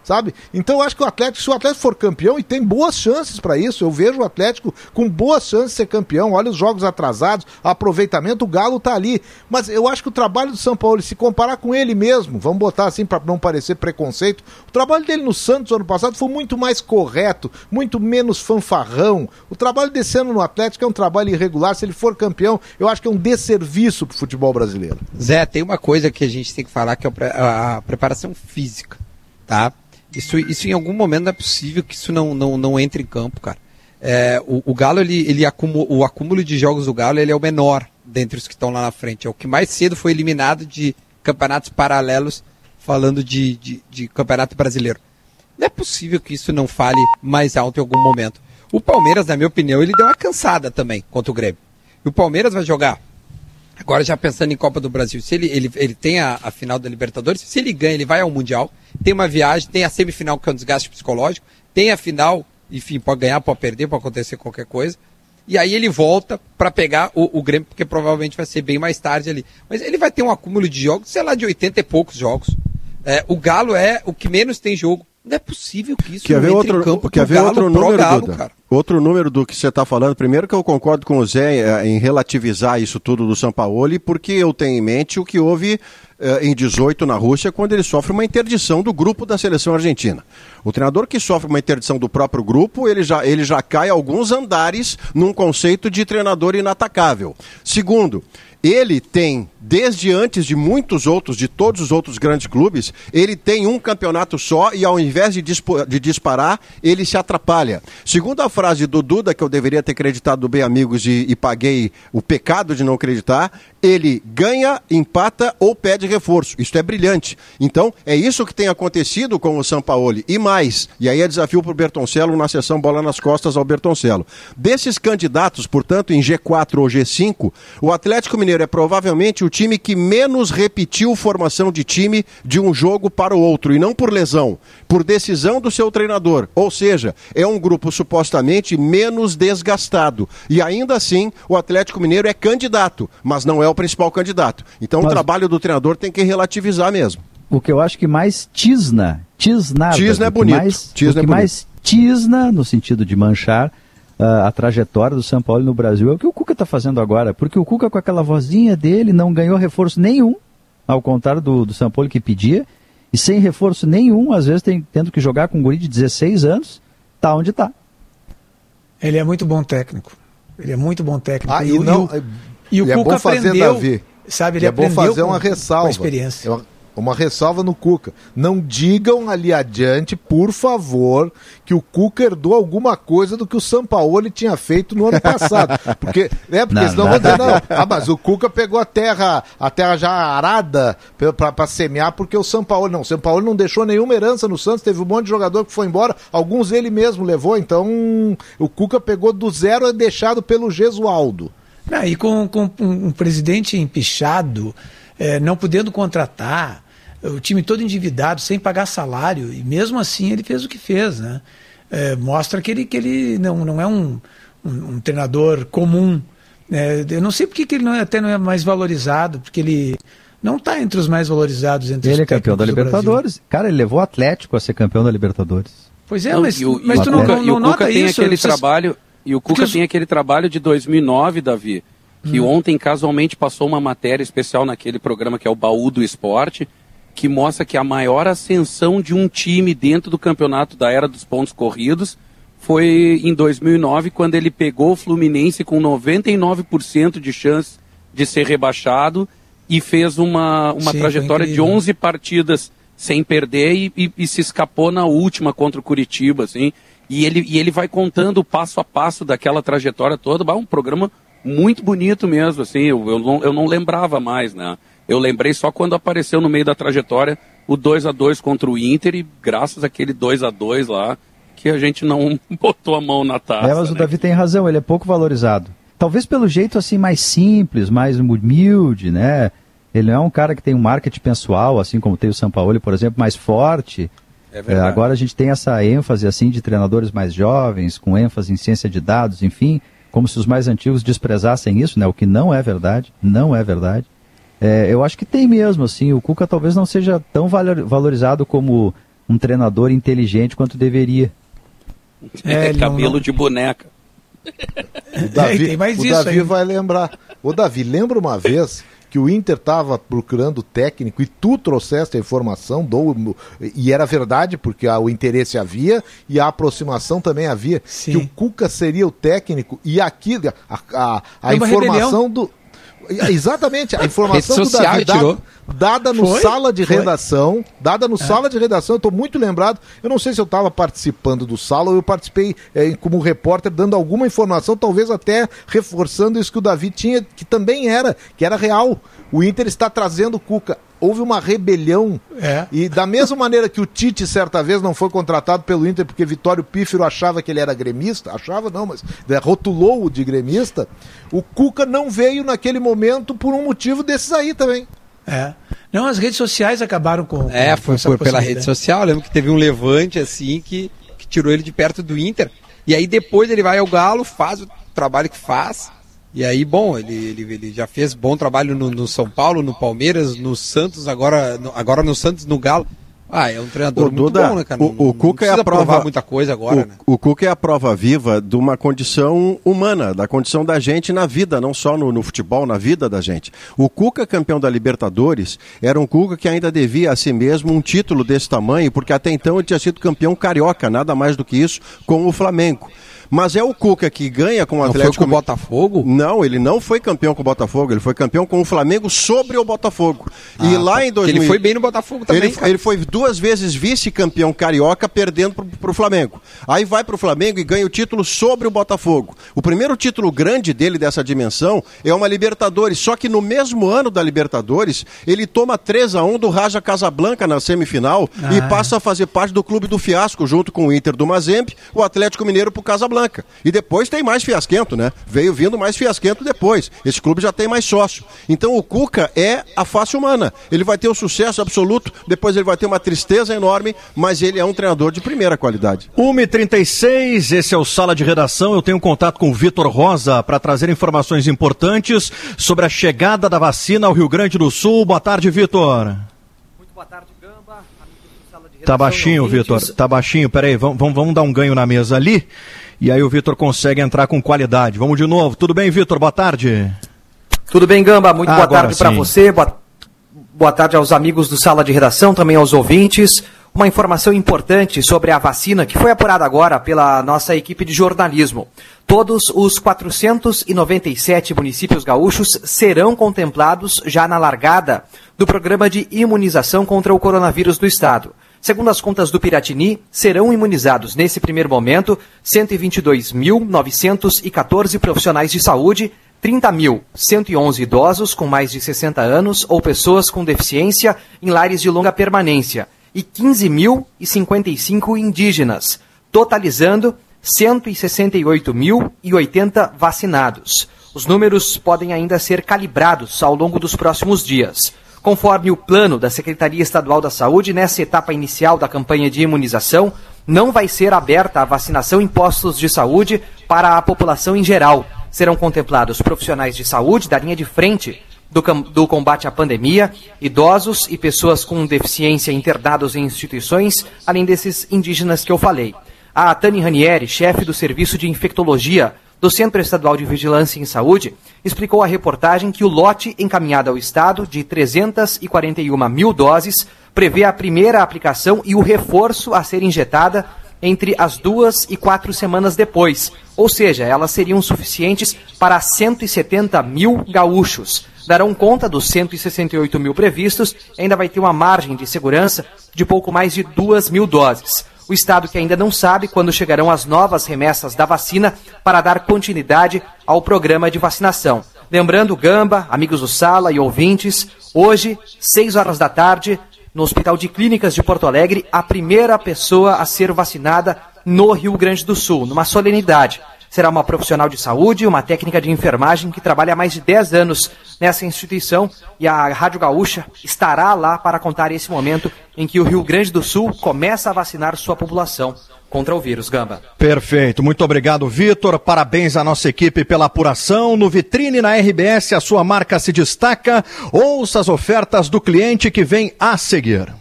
Sabe? Então eu acho que o Atlético, se o Atlético for campeão, e tem boas chances para isso, eu vejo o Atlético com boas chances de ser campeão. Olha os jogos atrasados, aproveitamento, o Galo tá ali. Mas eu acho que o trabalho do São Paulo, se comparar com ele mesmo, vamos botar assim para não parecer preconceito, o trabalho dele no Santos ano passado foi muito mais correto, muito menos fanfarrão. O trabalho desse ano no Atlético é um trabalho irregular. Se ele for campeão, eu acho que é um desserviço pro futebol brasileiro. Zé, tem uma coisa que a gente tem que falar que é a preparação física, tá? Isso, isso em algum momento não é possível que isso não, não, não entre em campo, cara. É, o, o, Galo, ele, ele acumu, o acúmulo de jogos do Galo ele é o menor dentre os que estão lá na frente. É o que mais cedo foi eliminado de campeonatos paralelos, falando de, de, de campeonato brasileiro. Não é possível que isso não fale mais alto em algum momento. O Palmeiras, na minha opinião, ele deu uma cansada também contra o Grêmio. E o Palmeiras vai jogar Agora, já pensando em Copa do Brasil, se ele, ele, ele tem a, a, final da Libertadores, se ele ganha, ele vai ao Mundial, tem uma viagem, tem a semifinal, que é um desgaste psicológico, tem a final, enfim, pode ganhar, pode perder, pode acontecer qualquer coisa. E aí ele volta para pegar o, o Grêmio, porque provavelmente vai ser bem mais tarde ali. Mas ele vai ter um acúmulo de jogos, sei lá, de 80 e poucos jogos. É, o Galo é o que menos tem jogo não é possível que isso quer ver outro, em campo quer ver outro número, Galo, Duda? Outro número do que você está falando. Primeiro que eu concordo com o Zé eh, em relativizar isso tudo do São Paulo, porque eu tenho em mente o que houve eh, em 18 na Rússia, quando ele sofre uma interdição do grupo da seleção argentina. O treinador que sofre uma interdição do próprio grupo, ele já, ele já cai alguns andares num conceito de treinador inatacável. Segundo, ele tem, desde antes de muitos outros, de todos os outros grandes clubes, ele tem um campeonato só e ao invés de, de disparar, ele se atrapalha. Segundo a frase do Duda, que eu deveria ter acreditado bem amigos e, e paguei o pecado de não acreditar, ele ganha, empata ou pede reforço. Isso é brilhante. Então, é isso que tem acontecido com o Sampaoli. E mais, e aí é desafio para o Bertoncello na sessão Bola nas Costas ao Bertoncello. Desses candidatos, portanto, em G4 ou G5, o Atlético Mineiro é provavelmente o time que menos repetiu formação de time de um jogo para o outro, e não por lesão, por decisão do seu treinador. Ou seja, é um grupo supostamente menos desgastado. E ainda assim, o Atlético Mineiro é candidato, mas não é o principal candidato. Então Mas... o trabalho do treinador tem que relativizar mesmo. O que eu acho que mais tisna, tisnada. Tisna é bonito. Mais, tisna o que é mais tisna, no sentido de manchar, uh, a trajetória do São Paulo no Brasil é o que o Cuca está fazendo agora. Porque o Cuca, com aquela vozinha dele, não ganhou reforço nenhum, ao contrário do, do São Paulo que pedia, e sem reforço nenhum, às vezes tem, tendo que jogar com um guri de 16 anos, tá onde está. Ele é muito bom técnico. Ele é muito bom técnico. Ah, e, e não, e e o e Cuca é bom fazer, aprendeu, Davi. sabe, ele é bom fazer com, uma ressalva. experiência. Uma, uma ressalva no Cuca. Não digam ali adiante, por favor, que o Cuca herdou alguma coisa do que o Sampaoli tinha feito no ano passado. Porque, é, porque não, senão vão dizer, não, ah, mas o Cuca pegou a terra, a terra já arada para semear, porque o Sampaoli, não, o Sampaoli não deixou nenhuma herança no Santos, teve um monte de jogador que foi embora, alguns ele mesmo levou, então o Cuca pegou do zero e deixado pelo Gesualdo. Não, e com, com um presidente empichado, é, não podendo contratar, o time todo endividado, sem pagar salário, e mesmo assim ele fez o que fez. Né? É, mostra que ele, que ele não, não é um, um, um treinador comum. É, eu não sei porque que ele não é, até não é mais valorizado, porque ele não está entre os mais valorizados entre Ele é campeão da Libertadores. Cara, ele levou o Atlético a ser campeão da Libertadores. Pois é, não, mas, o, mas tu não, não, não nota tem isso. aquele trabalho e o Cuca tem aquele trabalho de 2009, Davi, que hum. ontem casualmente passou uma matéria especial naquele programa que é o Baú do Esporte, que mostra que a maior ascensão de um time dentro do campeonato da era dos pontos corridos foi em 2009, quando ele pegou o Fluminense com 99% de chance de ser rebaixado e fez uma, uma Sim, trajetória de 11 partidas sem perder e, e, e, se escapou na última contra o Curitiba, assim. E ele, e ele vai contando o passo a passo daquela trajetória toda. um programa muito bonito mesmo, assim. Eu, eu, não, eu não lembrava mais, né? Eu lembrei só quando apareceu no meio da trajetória o 2 a 2 contra o Inter e graças àquele 2 a 2 lá que a gente não botou a mão na taça. É, mas né? o Davi tem razão, ele é pouco valorizado. Talvez pelo jeito assim mais simples, mais humilde, né? Ele não é um cara que tem um marketing pessoal, assim como tem o São Paulo, por exemplo, mais forte. É é, agora a gente tem essa ênfase assim de treinadores mais jovens, com ênfase em ciência de dados, enfim, como se os mais antigos desprezassem isso, né? O que não é verdade, não é verdade. É, eu acho que tem mesmo, assim. O Cuca talvez não seja tão valorizado como um treinador inteligente quanto deveria. É, cabelo não... de boneca. O Davi, é, o Davi vai lembrar. O Davi, lembra uma vez que o Inter estava procurando técnico e tu trouxeste a informação do, e era verdade porque o interesse havia e a aproximação também havia Sim. que o Cuca seria o técnico e aqui a, a, a informação do Exatamente, a informação do Davi dada, dada no foi? sala de foi? redação, dada no é. sala de redação, eu estou muito lembrado, eu não sei se eu estava participando do sala ou eu participei é, como repórter dando alguma informação, talvez até reforçando isso que o Davi tinha, que também era, que era real. O Inter está trazendo o Cuca houve uma rebelião. É. E da mesma maneira que o Tite, certa vez, não foi contratado pelo Inter porque Vitório Pífero achava que ele era gremista, achava não, mas rotulou-o de gremista, o Cuca não veio naquele momento por um motivo desses aí também. É. Não, as redes sociais acabaram com. É, com foi, pela rede social. Eu lembro que teve um levante assim que, que tirou ele de perto do Inter. E aí depois ele vai ao Galo, faz o trabalho que faz e aí, bom, ele, ele, ele já fez bom trabalho no, no, São Paulo, no Palmeiras, no Santos, agora no, agora no Santos, no Galo. Ah, é um treinador o muito Duda, bom, né, cara? O, o Cuca é a prova muita coisa agora, o, né? O Cuca é a prova viva de uma condição humana, da condição da gente na vida, não só no, no, futebol, na vida da gente. O Cuca, campeão da Libertadores, era um Cuca que ainda devia a si mesmo um título desse tamanho, porque até então ele tinha sido campeão carioca, nada mais do que isso, com o Flamengo. Mas é o Cuca que ganha com o Atlético. Não foi com o Botafogo? Não, ele não foi campeão com o Botafogo, ele foi campeão com o Flamengo sobre o Botafogo. Ah, e lá tá. em 2000... Ele foi bem no Botafogo também. Ele, ele foi duas vezes vice-campeão carioca, perdendo para o Flamengo. Aí vai para o Flamengo e ganha o título sobre o Botafogo. O primeiro título grande dele dessa dimensão é uma Libertadores, só que no mesmo ano da Libertadores, ele toma 3 a 1 do Raja Casablanca na semifinal ah. e passa a fazer parte do clube do fiasco, junto com o Inter do Mazembe, o Atlético Mineiro para o Casablanca. Casablanca. E depois tem mais fiasquento, né? Veio vindo mais fiasquento depois. Esse clube já tem mais sócio. Então o Cuca é a face humana. Ele vai ter o um sucesso absoluto, depois ele vai ter uma tristeza enorme, mas ele é um treinador de primeira qualidade. 1h36, esse é o Sala de Redação. Eu tenho contato com o Vitor Rosa para trazer informações importantes sobre a chegada da vacina ao Rio Grande do Sul. Boa tarde, Vitor. Muito boa tarde, Gamba. Tá baixinho, Vitor. Tá baixinho. Peraí, vamos, vamos, vamos dar um ganho na mesa ali e aí o Vitor consegue entrar com qualidade. Vamos de novo. Tudo bem, Vitor? Boa tarde. Tudo bem, Gamba? Muito ah, boa tarde para você. Boa, boa tarde aos amigos do Sala de Redação, também aos ouvintes. Uma informação importante sobre a vacina que foi apurada agora pela nossa equipe de jornalismo. Todos os 497 municípios gaúchos serão contemplados já na largada do programa de imunização contra o coronavírus do estado. Segundo as contas do Piratini, serão imunizados nesse primeiro momento 122.914 profissionais de saúde, 30.111 idosos com mais de 60 anos ou pessoas com deficiência em lares de longa permanência e 15.055 indígenas, totalizando 168.080 vacinados. Os números podem ainda ser calibrados ao longo dos próximos dias. Conforme o plano da Secretaria Estadual da Saúde, nessa etapa inicial da campanha de imunização, não vai ser aberta a vacinação em postos de saúde para a população em geral. Serão contemplados profissionais de saúde da linha de frente do, do, combate à pandemia, idosos e pessoas com deficiência internados em instituições, além desses indígenas que eu falei. A Tani Ranieri, chefe do Serviço de Infectologia do Centro Estadual de Vigilância em Saúde, explicou à reportagem que o lote encaminhado ao Estado de 341 mil doses prevê a primeira aplicação e o reforço a ser injetada entre as duas e quatro semanas depois, ou seja, elas seriam suficientes para 170 mil gaúchos. Darão conta dos 168 mil previstos, ainda vai ter uma margem de segurança de pouco mais de duas mil doses o Estado que ainda não sabe quando chegarão as novas remessas da vacina para dar continuidade ao programa de vacinação. Lembrando, Gamba, amigos do Sala e ouvintes, hoje, 6 horas da tarde, no Hospital de Clínicas de Porto Alegre, a primeira pessoa a ser vacinada no Rio Grande do Sul, numa solenidade. Será uma profissional de saúde, uma técnica de enfermagem que trabalha há mais de 10 anos nessa instituição e a Rádio Gaúcha estará lá para contar esse momento em que o Rio Grande do Sul começa a vacinar sua população contra o vírus, Gamba. Perfeito, muito obrigado, Vitor. Parabéns à nossa equipe pela apuração. No Vitrine na RBS, a sua marca se destaca. Ouça as ofertas do cliente que vem a seguir.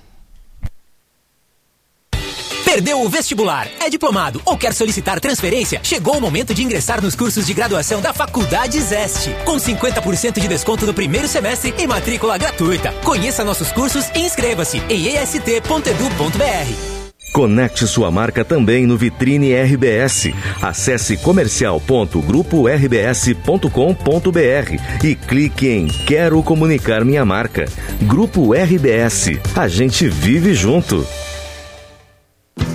Perdeu o vestibular, é diplomado ou quer solicitar transferência? Chegou o momento de ingressar nos cursos de graduação da Faculdade Zeste. Com 50% de desconto no primeiro semestre e matrícula gratuita. Conheça nossos cursos e inscreva-se em est.edu.br. Conecte sua marca também no Vitrine RBS. Acesse comercial.grupo-rbs.com.br e clique em Quero comunicar minha marca. Grupo RBS. A gente vive junto.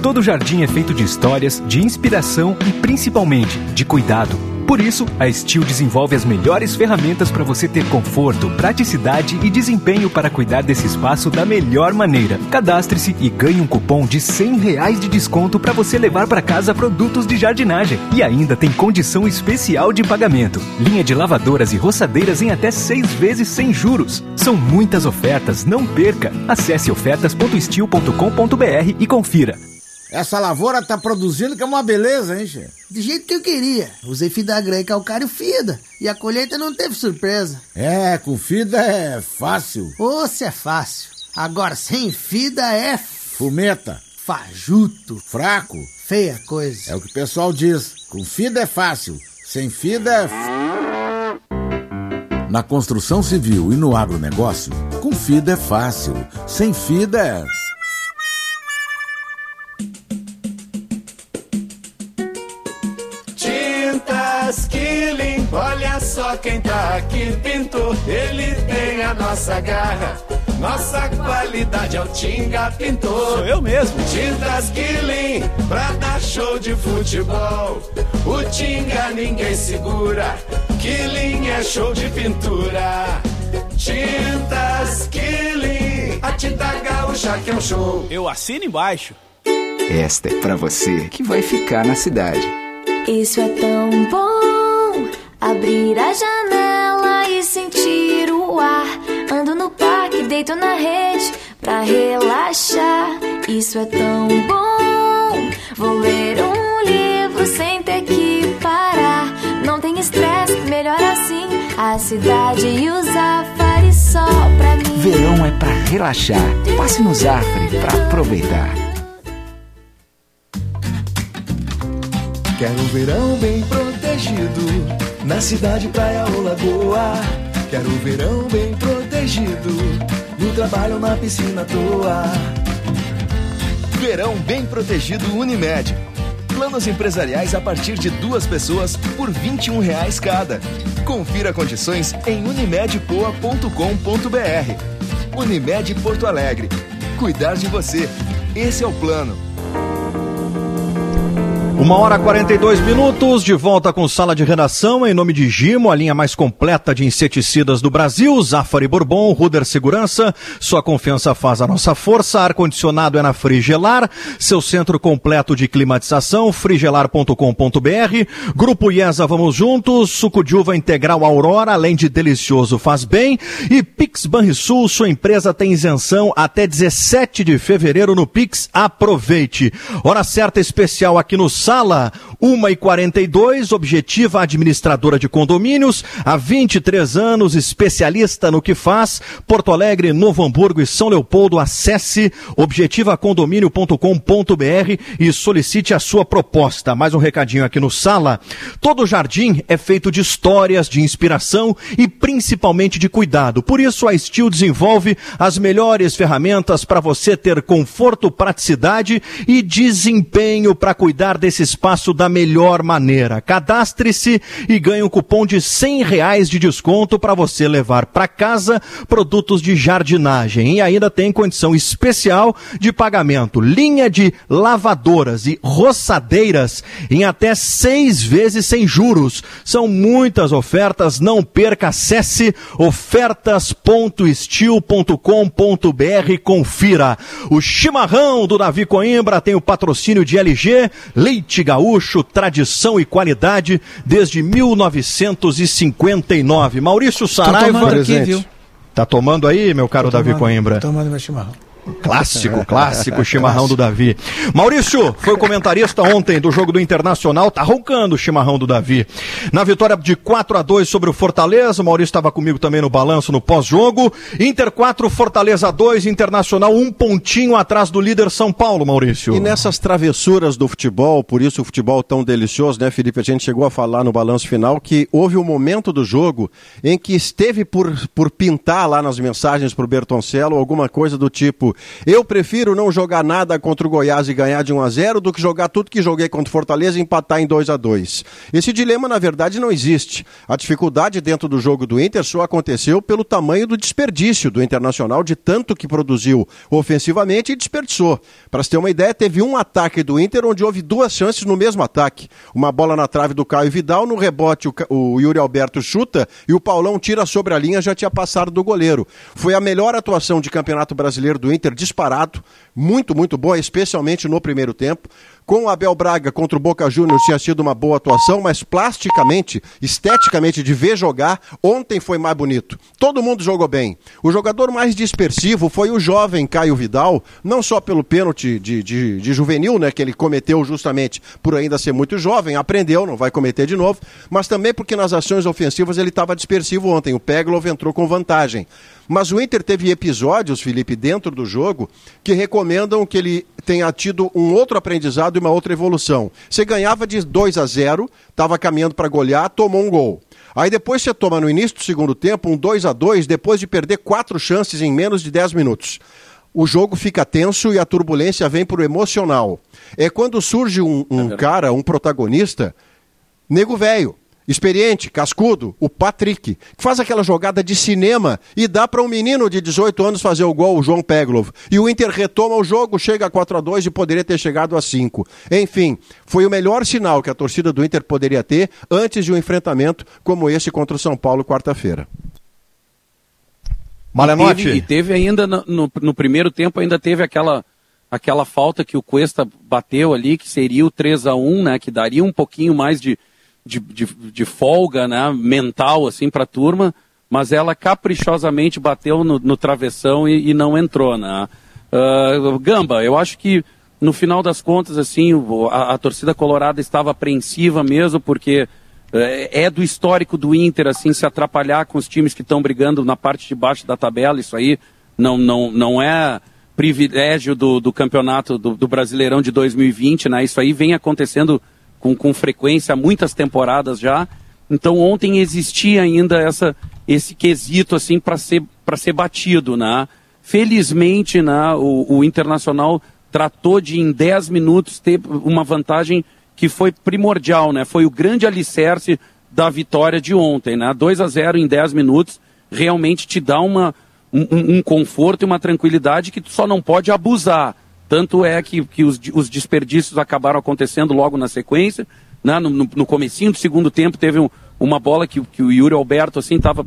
Todo jardim é feito de histórias, de inspiração e principalmente de cuidado. Por isso, a Steel desenvolve as melhores ferramentas para você ter conforto, praticidade e desempenho para cuidar desse espaço da melhor maneira. Cadastre-se e ganhe um cupom de 100 reais de desconto para você levar para casa produtos de jardinagem. E ainda tem condição especial de pagamento. Linha de lavadoras e roçadeiras em até seis vezes sem juros. São muitas ofertas, não perca. Acesse ofertas.steel.com.br e confira. Essa lavoura tá produzindo que é uma beleza, hein, chefe? Do jeito que eu queria. Usei Fidagrã e calcário Fida. E a colheita não teve surpresa. É, com Fida é fácil. Ô, se é fácil. Agora, sem Fida é... Fumeta. Fajuto. Fraco. Feia coisa. É o que o pessoal diz. Com Fida é fácil. Sem Fida é... Na construção civil e no agronegócio, com Fida é fácil. Sem Fida é... só quem tá aqui, pintor. Ele tem a nossa garra, nossa qualidade é o Tinga Pintor. Sou eu mesmo. Tintas Killing, pra dar show de futebol. O Tinga ninguém segura, Killing é show de pintura. Tintas Killing, a tinta gaúcha que é um show. Eu assino embaixo. Esta é pra você que vai ficar na cidade. Isso é tão bom abrir a janela e sentir o ar. Ando no parque, deito na rede pra relaxar. Isso é tão bom. Vou ler um livro sem ter que parar. Não tem estresse, melhor assim. A cidade e o Zafari só pra mim. Verão é pra relaxar. Passe no Zafari pra aproveitar. Quero um verão bem protegido, na cidade, praia ou lagoa. Quero um verão bem protegido, no trabalho ou na piscina à toa. Verão bem protegido Unimed. Planos empresariais a partir de duas pessoas por 21 reais cada. Confira condições em unimedpoa.com.br. Unimed Porto Alegre. Cuidar de você. Esse é o plano. Uma hora e 42 minutos, de volta com sala de redação, em nome de Gimo, a linha mais completa de inseticidas do Brasil, Zafari Bourbon, Ruder Segurança, sua confiança faz a nossa força, ar-condicionado é na Frigelar, seu centro completo de climatização, frigelar.com.br, Grupo IESA Vamos Juntos, suco de uva integral Aurora, além de delicioso faz bem, e Pix Banrisul, sua empresa tem isenção até 17 de fevereiro no Pix, aproveite. Hora certa especial aqui no Sala, 1h42, objetiva administradora de condomínios, há 23 anos, especialista no que faz, Porto Alegre, Novo Hamburgo e São Leopoldo, acesse objetivacondomínio.com.br e solicite a sua proposta. Mais um recadinho aqui no Sala. Todo jardim é feito de histórias, de inspiração e principalmente de cuidado. Por isso a Steel desenvolve as melhores ferramentas para você ter conforto, praticidade e desempenho para cuidar desse espaço da melhor maneira. Cadastre-se e ganhe um cupom de cem reais de desconto para você levar para casa produtos de jardinagem. E ainda tem condição especial de pagamento. Linha de lavadoras e roçadeiras em até seis vezes sem juros. São muitas ofertas, não perca, acesse ofertas.estil.com.br confira. O chimarrão do Davi Coimbra tem o patrocínio de LG, Leite Gaúcho, tradição e qualidade desde 1959. Maurício Saraiva. tomando aqui? Tá tomando aí, meu caro Tô Davi tomando, Coimbra? tomando meu chimarrão. Clássico, clássico chimarrão do Davi. Maurício foi comentarista ontem do jogo do Internacional, tá roncando o chimarrão do Davi. Na vitória de 4 a 2 sobre o Fortaleza, o Maurício estava comigo também no balanço no pós-jogo. Inter 4, Fortaleza 2, Internacional um pontinho atrás do líder São Paulo, Maurício. E nessas travessuras do futebol, por isso o futebol tão delicioso, né, Felipe? A gente chegou a falar no balanço final que houve um momento do jogo em que esteve por, por pintar lá nas mensagens pro Bertoncello alguma coisa do tipo eu prefiro não jogar nada contra o Goiás e ganhar de 1 a 0 do que jogar tudo que joguei contra o Fortaleza e empatar em 2 a 2. Esse dilema, na verdade, não existe. A dificuldade dentro do jogo do Inter só aconteceu pelo tamanho do desperdício do Internacional, de tanto que produziu ofensivamente e desperdiçou. Para se ter uma ideia, teve um ataque do Inter onde houve duas chances no mesmo ataque. Uma bola na trave do Caio Vidal, no rebote o, o Yuri Alberto chuta e o Paulão tira sobre a linha, já tinha passado do goleiro. Foi a melhor atuação de Campeonato Brasileiro do Inter disparado, muito, muito boa, especialmente no primeiro tempo. Com o Abel Braga contra o Boca Juniors tinha sido uma boa atuação, mas plasticamente, esteticamente, de ver jogar, ontem foi mais bonito. Todo mundo jogou bem. O jogador mais dispersivo foi o jovem Caio Vidal, não só pelo pênalti de, de, de juvenil, né, que ele cometeu justamente por ainda ser muito jovem, aprendeu, não vai cometer de novo, mas também porque nas ações ofensivas ele estava dispersivo ontem. O Peglov entrou com vantagem. Mas o Inter teve episódios, Felipe, dentro do jogo, que recomendam que ele tenha tido um outro aprendizado e uma outra evolução. Você ganhava de 2 a 0, estava caminhando para golear, tomou um gol. Aí depois você toma no início do segundo tempo um 2 a 2 depois de perder quatro chances em menos de 10 minutos. O jogo fica tenso e a turbulência vem pro emocional. É quando surge um, um cara, um protagonista, nego velho experiente, cascudo, o Patrick, que faz aquela jogada de cinema e dá para um menino de 18 anos fazer o gol, o João Peglov. E o Inter retoma o jogo, chega a 4 a 2 e poderia ter chegado a 5. Enfim, foi o melhor sinal que a torcida do Inter poderia ter antes de um enfrentamento como esse contra o São Paulo quarta-feira. Malenotti. E teve, e teve ainda no, no, no, primeiro tempo ainda teve aquela aquela falta que o Cuesta bateu ali, que seria o 3 a 1 né, que daria um pouquinho mais de, de, de, de folga né, mental assim para a turma, mas ela caprichosamente bateu no, no travessão e, e, não entrou. Né? Uh, Gamba, eu acho que no final das contas assim a, a torcida colorada estava apreensiva mesmo porque é, é do histórico do Inter assim se atrapalhar com os times que estão brigando na parte de baixo da tabela. Isso aí não, não, não é privilégio do, do campeonato do, do Brasileirão de 2020, né? Isso aí vem acontecendo com, com frequência há muitas temporadas já. Então ontem existia ainda essa, esse quesito assim para ser, ser batido. Né? Felizmente né, o, o Internacional tratou de em 10 minutos ter uma vantagem que foi primordial, né? Foi o grande alicerce da vitória de ontem, né? 2 a 0 em 10 minutos realmente te dá uma, um, um conforto e uma tranquilidade que tu só não pode abusar. Tanto é que, que os, os desperdícios acabaram acontecendo logo na sequência. Né? No, no, no comecinho do segundo tempo teve um, uma bola que, que o Yuri Alberto assim estava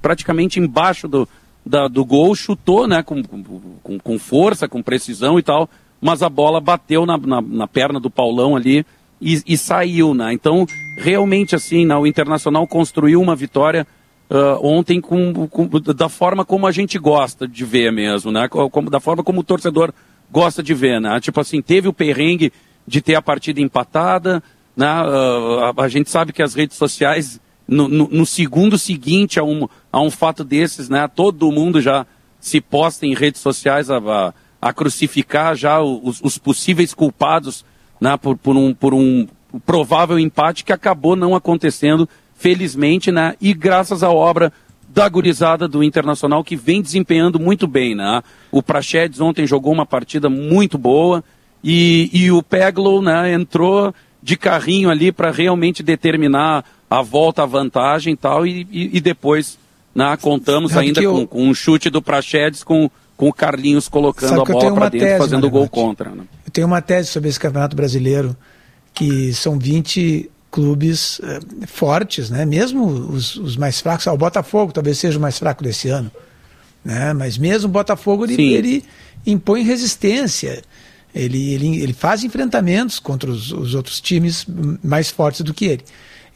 praticamente embaixo do, da, do gol, chutou né? Com, com, com, força, com precisão e tal, mas a bola bateu na, na, na perna do Paulão ali e, e, saiu. Né? Então, realmente assim, né? o Internacional construiu uma vitória Uh, ontem com, com, da forma como a gente gosta de ver mesmo, né? Como, da forma como o torcedor gosta de ver, né? Tipo assim, teve o perrengue de ter a partida empatada, né? Uh, a, a, gente sabe que as redes sociais, no, no, no, segundo seguinte a um, a um fato desses, né? Todo mundo já se posta em redes sociais a, a, a crucificar já os, os, possíveis culpados, né? Por, por, um, por um provável empate que acabou não acontecendo, felizmente, né? E graças à obra da gurizada do Internacional que vem desempenhando muito bem, né? O Prachedes ontem jogou uma partida muito boa e, e o Peglow, né, entrou de carrinho ali para realmente determinar a volta à vantagem e tal e, e, e depois, né, contamos Sabe ainda eu... com, com, um chute do Prachedes com, com o Carlinhos colocando Sabe a bola para dentro, tese, fazendo o gol contra. Né? Eu tenho uma tese sobre esse Campeonato Brasileiro que são 20 clubes eh, fortes, né? mesmo os, os, mais fracos. Ah, o Botafogo talvez seja o mais fraco desse ano, né? mas mesmo o Botafogo ele, ele impõe resistência. Ele, ele, ele faz enfrentamentos contra os, os, outros times mais fortes do que ele.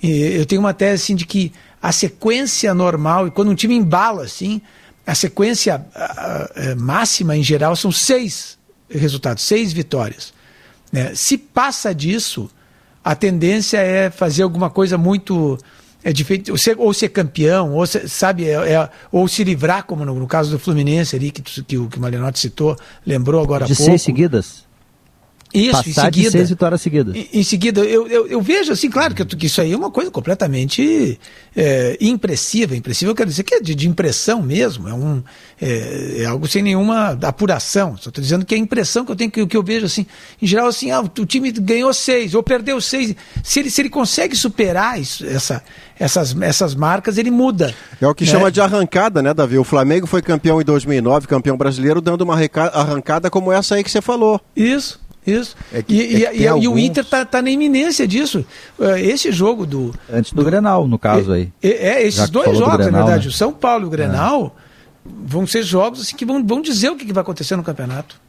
E eu tenho uma tese assim, de que a sequência normal, e quando um time embala assim, a sequência a, a, máxima em geral são seis resultados, seis vitórias. Né? Se passa disso, a tendência é fazer alguma coisa muito é diferente, ou ser, ou ser campeão, ou ser, sabe, é, é, ou se livrar, como no, no, caso do Fluminense ali, que, que, o, que o Malenotti citou, lembrou agora de há pouco. seis seguidas? Isso, Passar em seguida. de seis vitórias seguidas. Em, em seguida, eu, eu, eu, vejo assim, claro que, que, isso aí é uma coisa completamente é, impressiva. Impressiva, eu quero dizer que é de, de impressão mesmo, é, um, é, é, algo sem nenhuma apuração. Só estou dizendo que é a impressão que eu tenho, que, que eu vejo assim, em geral, assim, ah, o time ganhou seis, ou perdeu seis. Se ele, se ele consegue superar isso, essa, essas, essas marcas, ele muda. É o que né? chama de arrancada, né, Davi? O Flamengo foi campeão em 2009, campeão brasileiro, dando uma arrancada como essa aí que você falou. Isso. Isso. É que, e, é e, e, alguns... e, o Inter está tá na iminência disso. Esse jogo do. Antes do, do Grenal, no caso aí. É, é esses dois jogos, do Grenal, na verdade. Né? O São Paulo e o Grenal é. vão ser jogos assim, que vão, vão dizer o que, que vai acontecer no campeonato.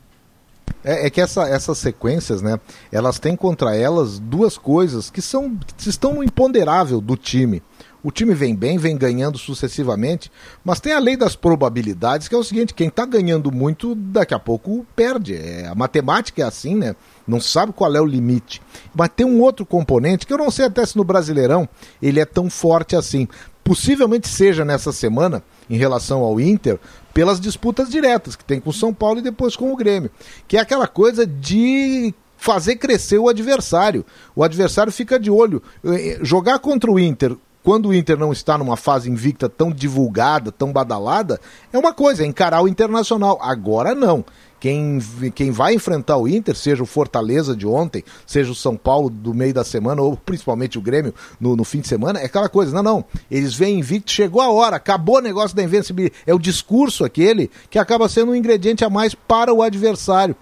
É, é, que essa, essas sequências, né, elas têm contra elas duas coisas que são que estão no imponderável do time. O time vem bem, vem ganhando sucessivamente, mas tem a lei das probabilidades, que é o seguinte: quem está ganhando muito, daqui a pouco perde. É, a matemática é assim, né? Não sabe qual é o limite. Mas tem um outro componente que eu não sei até se no Brasileirão ele é tão forte assim. Possivelmente seja nessa semana, em relação ao Inter, pelas disputas diretas que tem com o São Paulo e depois com o Grêmio. Que é aquela coisa de fazer crescer o adversário. O adversário fica de olho. Jogar contra o Inter quando o Inter não está numa fase invicta tão divulgada, tão badalada, é uma coisa, é encarar o Internacional. Agora não. Quem, quem vai enfrentar o Inter, seja o Fortaleza de ontem, seja o São Paulo do meio da semana, ou principalmente o Grêmio no, no fim de semana, é aquela coisa, não, não. Eles vêm invicto, chegou a hora, acabou o negócio da invencibilidade. É o discurso aquele que acaba sendo um ingrediente a mais para o adversário.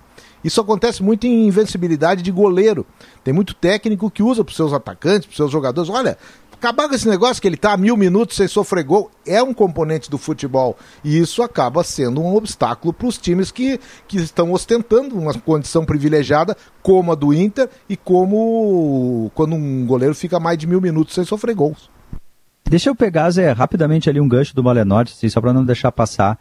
Isso acontece muito em invencibilidade de goleiro. Tem muito técnico que usa para os seus atacantes, para os seus jogadores. Olha, acabar com esse negócio que ele está a mil minutos sem sofrer gol é um componente do futebol. E isso acaba sendo um obstáculo para os times que, que estão ostentando uma condição privilegiada, como a do Inter, e como quando um goleiro fica mais de mil minutos sem sofrer gols. Deixa eu pegar, Zé, rapidamente ali um gancho do Malenotti, assim, só para não deixar passar.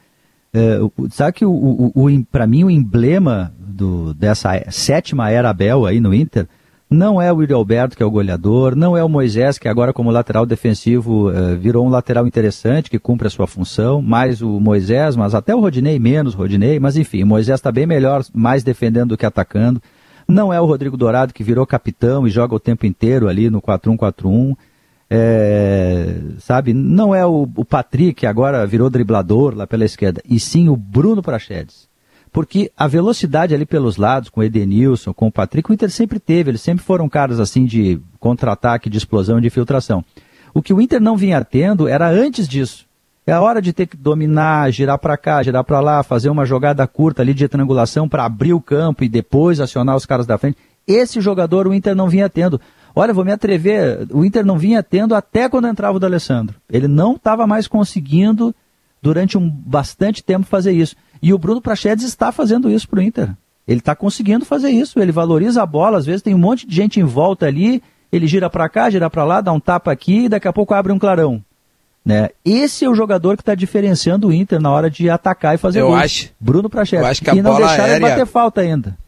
É, sabe que o, o, o para mim o emblema do, dessa sétima era Abel aí no Inter não é o Yuri Alberto que é o goleador, não é o Moisés que agora como lateral defensivo uh, virou um lateral interessante que cumpre a sua função, mais o Moisés, mas até o Rodinei menos Rodinei, mas enfim, o Moisés está bem melhor, mais defendendo do que atacando. Não é o Rodrigo Dourado que virou capitão e joga o tempo inteiro ali no 4-1-4-1. É, sabe, não é o, o Patrick que agora virou driblador lá pela esquerda, e sim o Bruno Prachedes porque a velocidade ali pelos lados, com o Edenilson, com o Patrick, o Inter sempre teve, eles sempre foram caras assim de contra-ataque, de explosão, de infiltração. O que o Inter não vinha tendo era antes disso. É a hora de ter que dominar, girar para cá, girar para lá, fazer uma jogada curta ali de triangulação para abrir o campo e depois acionar os caras da frente. Esse jogador o Inter não vinha tendo. Olha, vou me atrever, o Inter não vinha tendo até quando entrava o D'Alessandro. Ele não estava mais conseguindo, durante um bastante tempo, fazer isso. E o Bruno Prachedes está fazendo isso para o Inter. Ele está conseguindo fazer isso. Ele valoriza a bola. Às vezes tem um monte de gente em volta ali. Ele gira para cá, gira para lá, dá um tapa aqui e daqui a pouco abre um clarão. Né? Esse é o jogador que está diferenciando o Inter na hora de atacar e fazer eu gols. Acho, Bruno Prachedes. Eu acho que a e não bola deixaram aérea... ele bater falta ainda.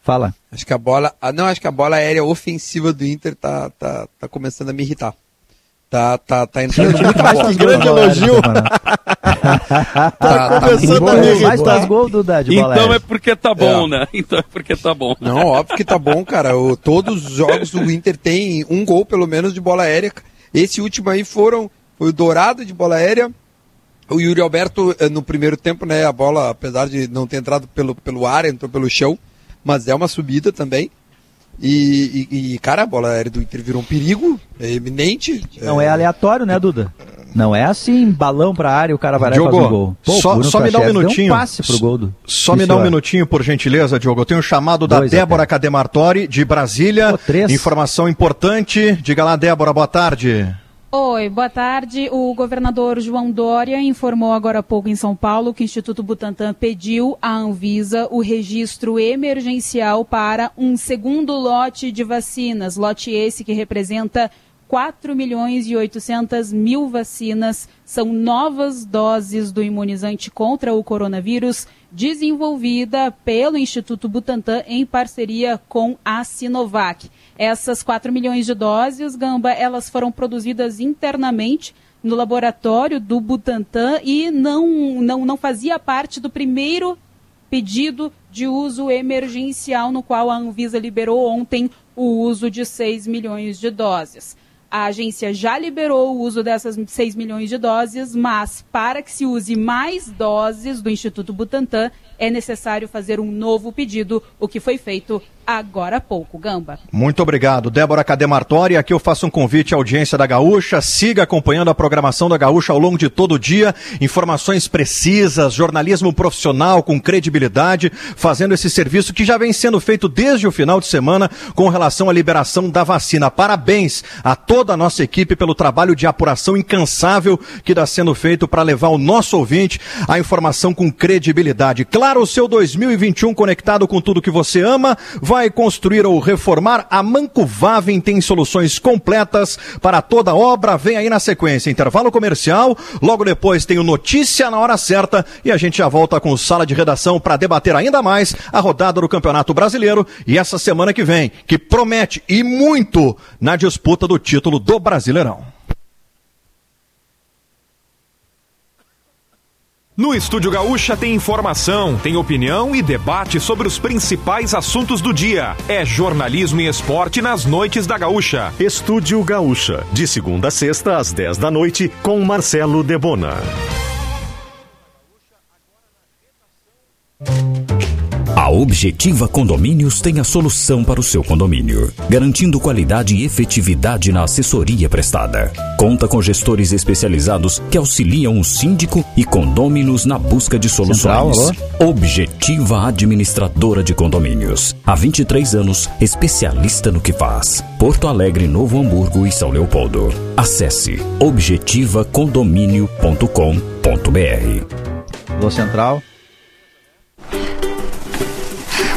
Fala. Acho que a bola. Ah, não, acho que a bola aérea ofensiva do Inter tá, tá, tá começando a me irritar. Tá, tá, tá entrando. Que grande elogio. tá, tá começando a me irritar. faz gol, de bola Então é porque tá bom, é. né? Então é porque tá bom. Não, óbvio que tá bom, cara. O, todos os jogos do Inter tem um gol, pelo menos, de bola aérea. Esse último aí foram. Foi o Dourado de bola aérea. O Yuri Alberto, no primeiro tempo, né? A bola, apesar de não ter entrado pelo, pelo ar, entrou pelo chão. Mas é uma subida também. E, e, e, cara, a bola aérea do Inter virou um perigo, é eminente. Não é, é aleatório, né, Duda? Não é assim, balão pra área e o cara vai lá e faz um gol. Pô, só, só me dá um minutinho. Um passe pro gol do... Só me dá um minutinho, por gentileza, Diogo. Eu tenho um chamado da Dois Débora Cademartori, de Brasília. Pô, Informação importante. Diga lá, Débora, boa tarde. Oi, boa tarde. O governador João Dória informou agora há pouco em São Paulo que o Instituto Butantan pediu à Anvisa o registro emergencial para um segundo lote de vacinas, lote esse que representa 4 milhões e 800 mil vacinas são novas doses do imunizante contra o coronavírus, desenvolvida pelo Instituto Butantan em parceria com a Sinovac. Essas 4 milhões de doses, Gamba, elas foram produzidas internamente no laboratório do Butantan e não, não, não fazia parte do primeiro pedido de uso emergencial, no qual a Anvisa liberou ontem o uso de 6 milhões de doses. A agência já liberou o uso dessas 6 milhões de doses, mas para que se use mais doses do Instituto Butantan, é necessário fazer um novo pedido, o que foi feito agora há pouco. Gamba. Muito obrigado, Débora Cademartori. Aqui eu faço um convite à audiência da Gaúcha. Siga acompanhando a programação da Gaúcha ao longo de todo o dia. Informações precisas, jornalismo profissional com credibilidade, fazendo esse serviço que já vem sendo feito desde o final de semana com relação à liberação da vacina. Parabéns a toda a nossa equipe pelo trabalho de apuração incansável que está sendo feito para levar o nosso ouvinte a informação com credibilidade. Claro, o seu 2021 conectado com tudo que você ama vai construir ou reformar, a Mancovaven tem soluções completas para toda obra. Vem aí na sequência, intervalo comercial. Logo depois tem o Notícia na hora certa e a gente já volta com sala de redação para debater ainda mais a rodada do Campeonato Brasileiro e essa semana que vem, que promete e muito na disputa do título do Brasileirão. No Estúdio Gaúcha tem informação, tem opinião e debate sobre os principais assuntos do dia. É jornalismo e esporte nas noites da Gaúcha. Estúdio Gaúcha, de segunda a sexta às 10 da noite, com Marcelo Debona. A Objetiva Condomínios tem a solução para o seu condomínio, garantindo qualidade e efetividade na assessoria prestada. Conta com gestores especializados que auxiliam o síndico e condôminos na busca de soluções. Central, Objetiva Administradora de Condomínios. Há 23 anos, especialista no que faz. Porto Alegre, Novo Hamburgo e São Leopoldo. Acesse objetivacondomínio.com.br. Alô Central.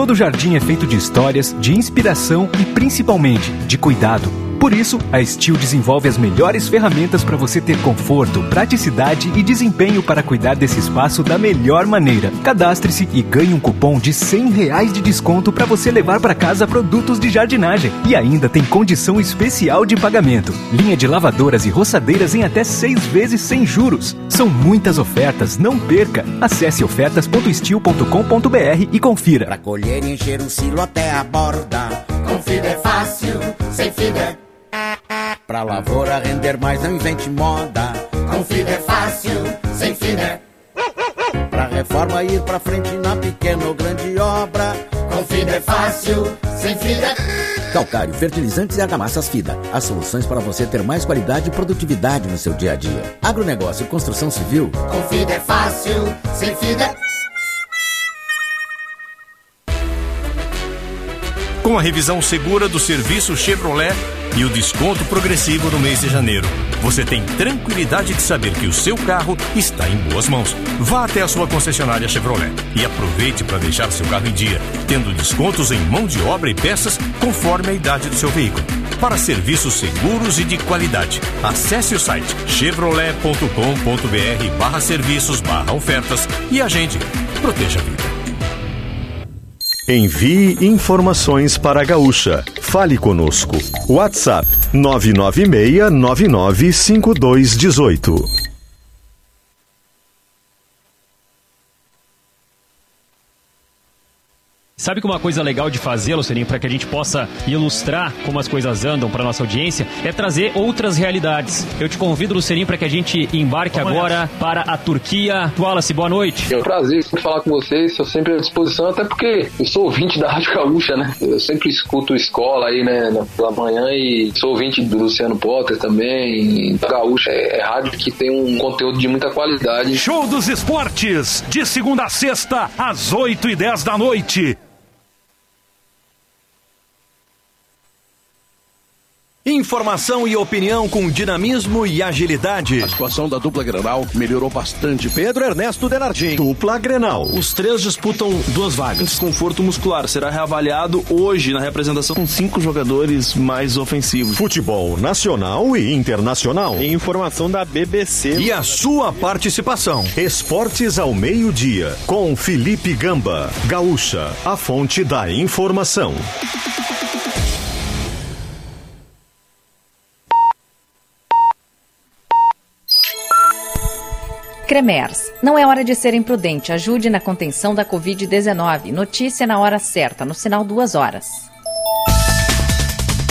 Todo jardim é feito de histórias, de inspiração e principalmente de cuidado. Por isso, a Steel desenvolve as melhores ferramentas para você ter conforto, praticidade e desempenho para cuidar desse espaço da melhor maneira. Cadastre-se e ganhe um cupom de 100 reais de desconto para você levar para casa produtos de jardinagem. E ainda tem condição especial de pagamento. Linha de lavadoras e roçadeiras em até seis vezes sem juros. São muitas ofertas, não perca. Acesse ofertas.steel.com.br e confira. Pra colher e encher o silo até a borda. Com fibra é fácil, sem fibra. Pra lavoura render mais, não invente moda. Com é fácil, sem fibra. Pra reforma ir pra frente na pequena ou grande obra. Com é fácil, sem fibra. Calcário, fertilizantes e argamassas FIDA. As soluções para você ter mais qualidade e produtividade no seu dia a dia. Agronegócio e construção civil. Com fibra é fácil, sem fibra. Com a revisão segura do serviço Chevrolet e o desconto progressivo no mês de janeiro, você tem tranquilidade de saber que o seu carro está em boas mãos. Vá até a sua concessionária Chevrolet e aproveite para deixar seu carro em dia, tendo descontos em mão de obra e peças conforme a idade do seu veículo. Para serviços seguros e de qualidade, acesse o site chevrolet.com.br barra serviços barra ofertas e agende. Proteja a vida. Envie informações para a Gaúcha. Fale conosco. WhatsApp 996 Sabe que uma coisa legal de fazer, Lucerinho, para que a gente possa ilustrar como as coisas andam para nossa audiência, é trazer outras realidades. Eu te convido, Lucerinho, para que a gente embarque Vamos agora nessa. para a Turquia. Wallace, boa noite. É um prazer falar com vocês, estou sempre à disposição, até porque eu sou ouvinte da Rádio Gaúcha, né? Eu sempre escuto escola aí, né, pela manhã e sou ouvinte do Luciano Potter também. Gaúcha é, é rádio que tem um conteúdo de muita qualidade. Show dos Esportes, de segunda a sexta, às 8 e 10 da noite. Informação e opinião com dinamismo e agilidade. A situação da dupla Grenal melhorou bastante. Pedro Ernesto Denardim. Dupla Grenal. Os três disputam duas vagas. Desconforto muscular será reavaliado hoje na representação com cinco jogadores mais ofensivos. Futebol nacional e internacional. E informação da BBC. E a sua participação. Esportes ao meio-dia com Felipe Gamba. Gaúcha, a fonte da informação. Cremers. Não é hora de ser imprudente. Ajude na contenção da Covid-19. Notícia na hora certa, no sinal duas horas.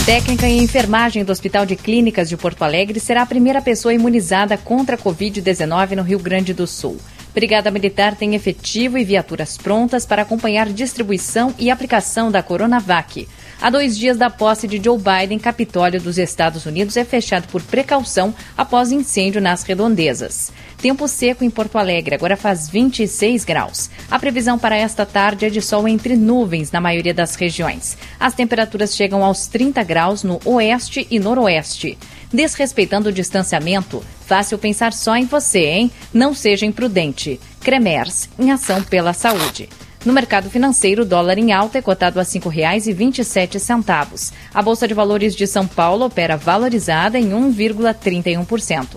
Técnica em enfermagem do Hospital de Clínicas de Porto Alegre será a primeira pessoa imunizada contra a Covid-19 no Rio Grande do Sul. Brigada Militar tem efetivo e viaturas prontas para acompanhar distribuição e aplicação da Coronavac. Há dois dias da posse de Joe Biden, Capitólio dos Estados Unidos é fechado por precaução após incêndio nas redondezas. Tempo seco em Porto Alegre, agora faz 26 graus. A previsão para esta tarde é de sol entre nuvens na maioria das regiões. As temperaturas chegam aos 30 graus no oeste e noroeste. Desrespeitando o distanciamento, fácil pensar só em você, hein? Não seja imprudente. Cremers, em ação pela saúde. No mercado financeiro, o dólar em alta é cotado a R$ 5,27. A Bolsa de Valores de São Paulo opera valorizada em 1,31%.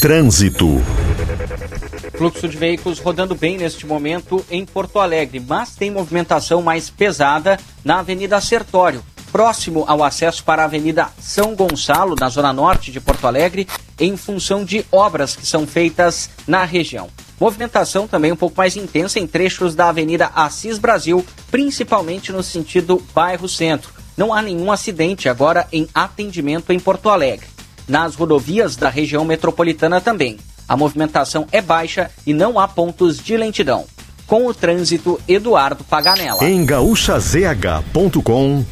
Trânsito. Fluxo de veículos rodando bem neste momento em Porto Alegre, mas tem movimentação mais pesada na Avenida Sertório, próximo ao acesso para a Avenida São Gonçalo, na zona norte de Porto Alegre, em função de obras que são feitas na região. Movimentação também um pouco mais intensa em trechos da Avenida Assis Brasil, principalmente no sentido bairro centro. Não há nenhum acidente agora em atendimento em Porto Alegre. Nas rodovias da região metropolitana também. A movimentação é baixa e não há pontos de lentidão. Com o trânsito, Eduardo Paganella. Em gaúchazh.com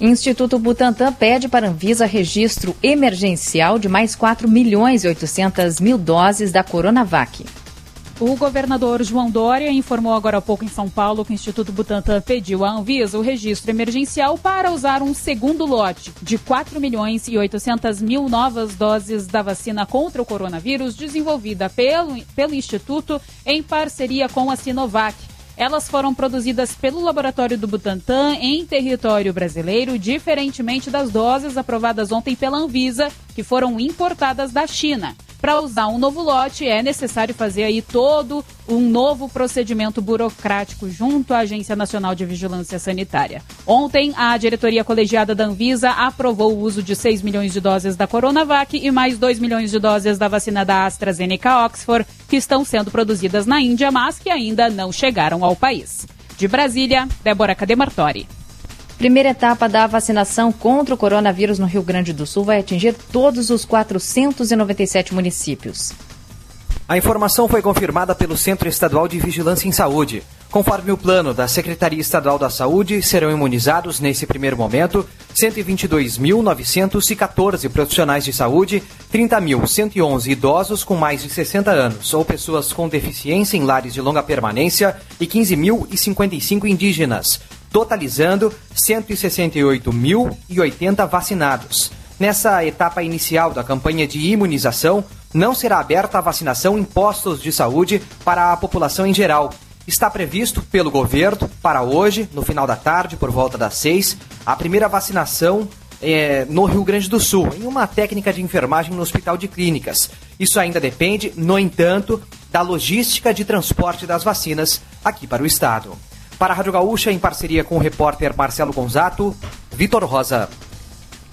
Instituto Butantan pede para Anvisa registro emergencial de mais 4 milhões e 800 mil doses da Coronavac. O governador João Dória informou agora há pouco em São Paulo que o Instituto Butantan pediu à Anvisa o registro emergencial para usar um segundo lote de 4 milhões e 800 mil novas doses da vacina contra o coronavírus desenvolvida pelo, pelo Instituto em parceria com a Sinovac. Elas foram produzidas pelo laboratório do Butantan em território brasileiro, diferentemente das doses aprovadas ontem pela Anvisa, que foram importadas da China. Para usar um novo lote, é necessário fazer aí todo um novo procedimento burocrático junto à Agência Nacional de Vigilância Sanitária. Ontem, a diretoria colegiada da Anvisa aprovou o uso de 6 milhões de doses da Coronavac e mais 2 milhões de doses da vacina da AstraZeneca Oxford, que estão sendo produzidas na Índia, mas que ainda não chegaram ao país. De Brasília, Débora Cademartori. Primeira etapa da vacinação contra o coronavírus no Rio Grande do Sul vai atingir todos os 497 municípios. A informação foi confirmada pelo Centro Estadual de Vigilância em Saúde. Conforme o plano da Secretaria Estadual da Saúde, serão imunizados, nesse primeiro momento, 122.914 profissionais de saúde, 30.111 idosos com mais de 60 anos ou pessoas com deficiência em lares de longa permanência e 15.055 indígenas, totalizando 168.080 vacinados. Nessa etapa inicial da campanha de imunização, não será aberta a vacinação em postos de saúde para a população em geral. Está previsto pelo governo para hoje, no final da tarde, por volta das seis, a primeira vacinação é, no Rio Grande do Sul, em uma técnica de enfermagem no Hospital de Clínicas. Isso ainda depende, no entanto, da logística de transporte das vacinas aqui para o estado. Para a Rádio Gaúcha, em parceria com o repórter Marcelo Gonzato, Vitor Rosa.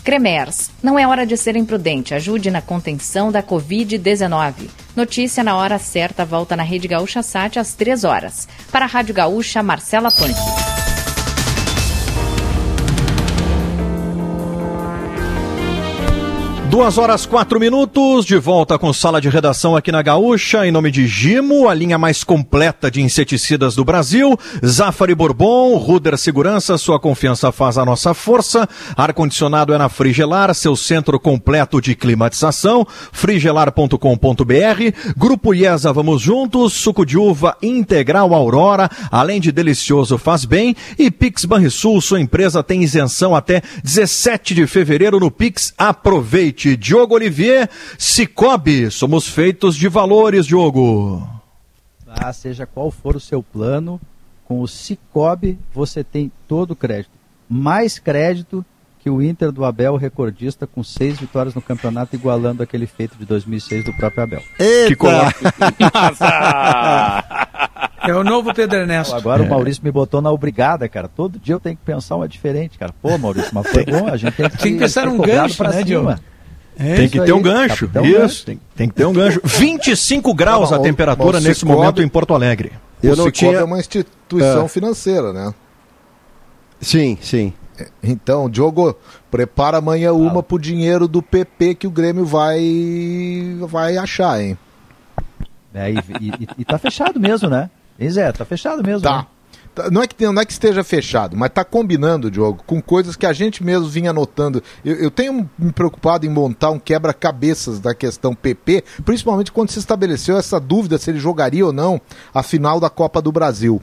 Cremers. Não é hora de ser imprudente. Ajude na contenção da Covid-19. Notícia na hora certa volta na Rede Gaúcha Sat às 3 horas. Para a Rádio Gaúcha, Marcela Punk. Duas horas quatro minutos, de volta com sala de redação aqui na Gaúcha, em nome de Gimo, a linha mais completa de inseticidas do Brasil, Zafari Bourbon, Ruder Segurança, sua confiança faz a nossa força, ar-condicionado é na Frigelar, seu centro completo de climatização, frigelar.com.br, Grupo IESA Vamos Juntos, suco de uva integral Aurora, além de delicioso faz bem, e Pix Banrisul, sua empresa tem isenção até 17 de fevereiro no Pix, aproveite. Diogo Olivier, Cicobi, somos feitos de valores, Diogo. Ah, seja qual for o seu plano, com o Cicobi você tem todo o crédito. Mais crédito que o Inter do Abel, recordista, com seis vitórias no campeonato, igualando aquele feito de 2006 do próprio Abel. Eita! É o novo Pedro Ernesto. Agora é. o Maurício me botou na obrigada, cara. Todo dia eu tenho que pensar uma diferente, cara. Pô, Maurício, mas foi bom, a gente tem que, Tem que pensar um gancho, pra né, cima. Diogo? É tem que ter aí, um gancho. capitão Isso, gancho. tem, tem que ter um gancho. 25 graus Tá a bom, temperatura o nesse Cicobi- momento em Porto Alegre. Eu O não tinha é uma instituição É. financeira, né? Sim, sim. Então, Diogo, prepara amanhã uma pro dinheiro do PP que o Grêmio vai vai achar, hein? É, e, e- e tá fechado mesmo, né? Hein, Zé? Tá fechado mesmo. Tá. né? Tá, Não é, que, não é que esteja fechado, mas tá combinando, Diogo, com coisas que a gente mesmo vinha notando. Eu, eu tenho me preocupado em montar um quebra-cabeças da questão PP, principalmente quando se estabeleceu essa dúvida se ele jogaria ou não a final da Copa do Brasil.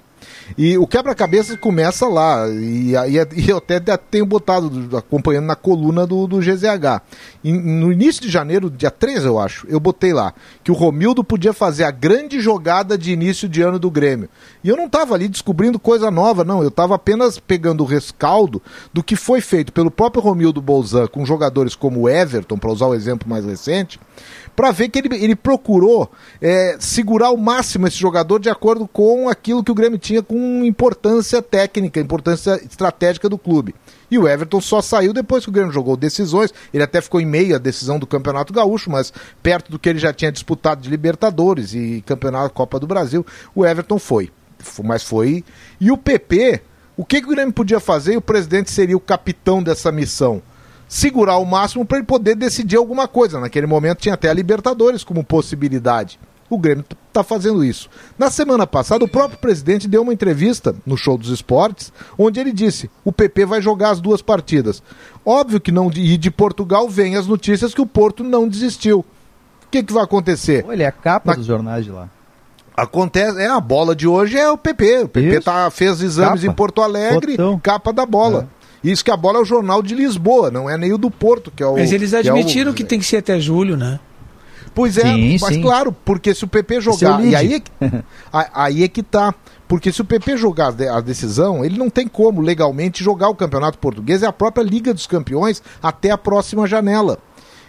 E o quebra-cabeças começa lá, e, aí e eu até tenho botado, acompanhando na coluna do, do GZH. No início de janeiro, dia 13, eu acho, eu botei lá que o Romildo podia fazer a grande jogada de início de ano do Grêmio. E eu não estava ali descobrindo coisa nova, não. Eu estava apenas pegando o rescaldo do que foi feito pelo próprio Romildo Bolzan com jogadores como o Everton, para usar o exemplo mais recente, para ver que ele, ele procurou é, segurar ao máximo esse jogador de acordo com aquilo que o Grêmio tinha com importância técnica, importância estratégica do clube. E o Everton só saiu depois que o Grêmio jogou decisões. Ele até ficou em meio à decisão do Campeonato Gaúcho, mas perto do que ele já tinha disputado de Libertadores e Campeonato Copa do Brasil, o Everton foi. Mas foi. E o PP, o que, que o Grêmio podia fazer? E o presidente seria o capitão dessa missão segurar o máximo para ele poder decidir alguma coisa. Naquele momento tinha até a Libertadores como possibilidade. O Grêmio está fazendo isso. Na semana passada, o próprio presidente deu uma entrevista no Show dos Esportes, onde ele disse: o PP vai jogar as duas partidas. Óbvio que não. E de Portugal vem as notícias que o Porto não desistiu. O que, que vai acontecer? Ele é a capa dos jornais de lá. Acontece, é a bola de hoje é o PP. O PP tá, fez exames Capa. em Porto Alegre, Botão. capa da bola. Isso que a bola é o jornal de Lisboa, não é nem o do Porto, que é o. Mas eles que é o- admitiram que tem que ser até julho, né? Pois é, Sim, mas sim. claro, porque se o PP é jogar. E aí é, que, aí é que tá. Porque se o PP jogar a de- a decisão, ele não tem como legalmente jogar o Campeonato Português e a própria Liga dos Campeões até a próxima janela.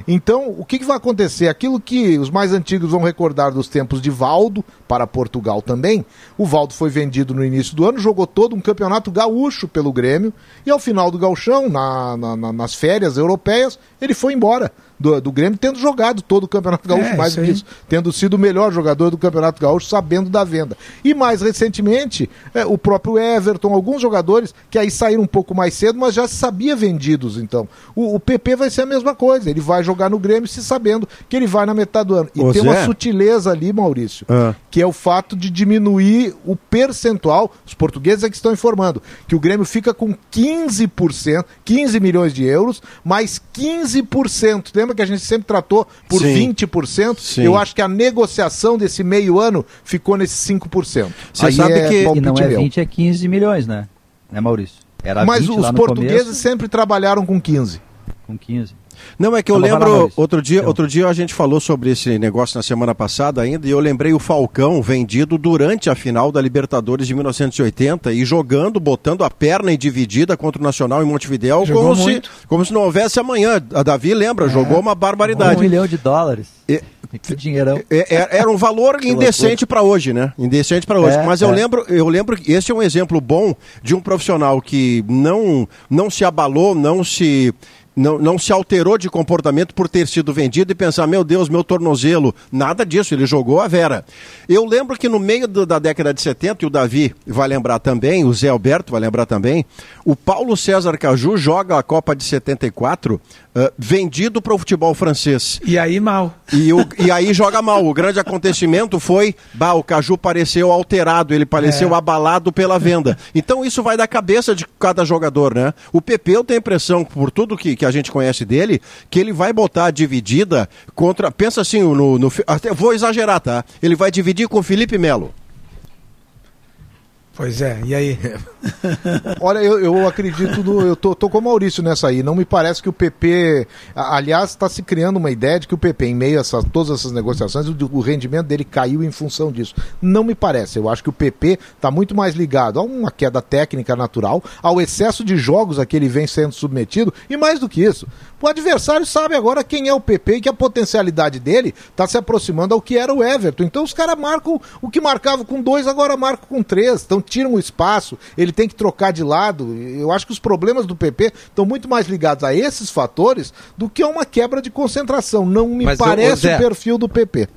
Então, o que, que vai acontecer? Aquilo que os mais antigos vão recordar dos tempos de Valdo, para Portugal também. O Valdo foi vendido no início do ano, jogou todo um campeonato gaúcho pelo Grêmio, e ao final do gauchão, na- na- nas férias europeias, ele foi embora do, do Grêmio, tendo jogado todo o Campeonato Gaúcho, É, mais isso do que isso, tendo sido o melhor jogador do Campeonato Gaúcho, sabendo da venda. E mais recentemente, é, o próprio Everton, alguns jogadores que aí saíram um pouco mais cedo, mas já se sabia vendidos, então. O, o PP vai ser a mesma coisa, ele vai jogar no Grêmio se sabendo que ele vai na metade do ano. E Ô, tem Zé. uma sutileza ali, Maurício, Ah. que é o fato de diminuir o percentual, os portugueses é que estão informando, que o Grêmio fica com 15%, 15 milhões de euros, mais 15%. Lembra que a gente sempre tratou por Sim. 20%? Sim. Eu acho que a negociação desse meio ano ficou nesse 5%. Você Aí sabe é que. E palpite não é meu. 20, é 15 milhões, né? Né, Maurício? Era Mas 20 os lá no portugueses começo, sempre trabalharam com 15. com 15. Não, é que eu lá, lembro, outro dia, outro dia a gente falou sobre esse negócio na semana passada ainda, e eu lembrei o Falcão vendido durante a final da Libertadores de 1980 e jogando, botando a perna em dividida contra o Nacional em Montevidéu, Jogou como se, como se não houvesse amanhã. A Davi lembra, jogou uma barbaridade. Um milhão de dólares. E Que dinheirão. É- é- Era um valor indecente para hoje, né? Indecente para hoje. É, Mas eu é. lembro, eu lembro que esse é um exemplo bom de um profissional que não não se abalou, não se não, não se alterou de comportamento por ter sido vendido e pensar, meu Deus, meu tornozelo. Nada disso, ele jogou a Vera. Eu lembro que no meio do- da década de 70, e o Davi vai lembrar também, o Zé Alberto vai lembrar também, o Paulo César Caju joga a Copa de 74 ah, vendido para o futebol francês. E aí mal. E, o- e aí joga mal. O grande acontecimento foi, bah, o Caju pareceu alterado, ele pareceu É. abalado pela venda. Então isso vai da cabeça de cada jogador, né? O PP eu tenho a impressão, por tudo que, que a gente conhece dele, que ele vai botar a dividida contra. Pensa assim, no, no, até vou exagerar, tá? Ele vai dividir com o Felipe Melo. Pois é, e aí? Olha, eu, eu acredito, no, eu tô, tô com o Maurício nessa aí. Não me parece que o PP. Aliás, está se criando uma ideia de que o PP, em meio a todas essas negociações, o, o rendimento dele caiu em função disso. Não me parece. Eu acho que o PP está muito mais ligado a uma queda técnica natural, ao excesso de jogos a que ele vem sendo submetido, e mais do que isso. O adversário sabe agora quem é o PP e que a potencialidade dele está se aproximando ao que era o Everton. Então os caras marcam o que marcava com dois, agora marcam com três. Então tiram o espaço, ele tem que trocar de lado. Eu acho que os problemas do PP estão muito mais ligados a esses fatores do que a uma quebra de concentração. Não me Mas, parece Zé, o perfil do PP.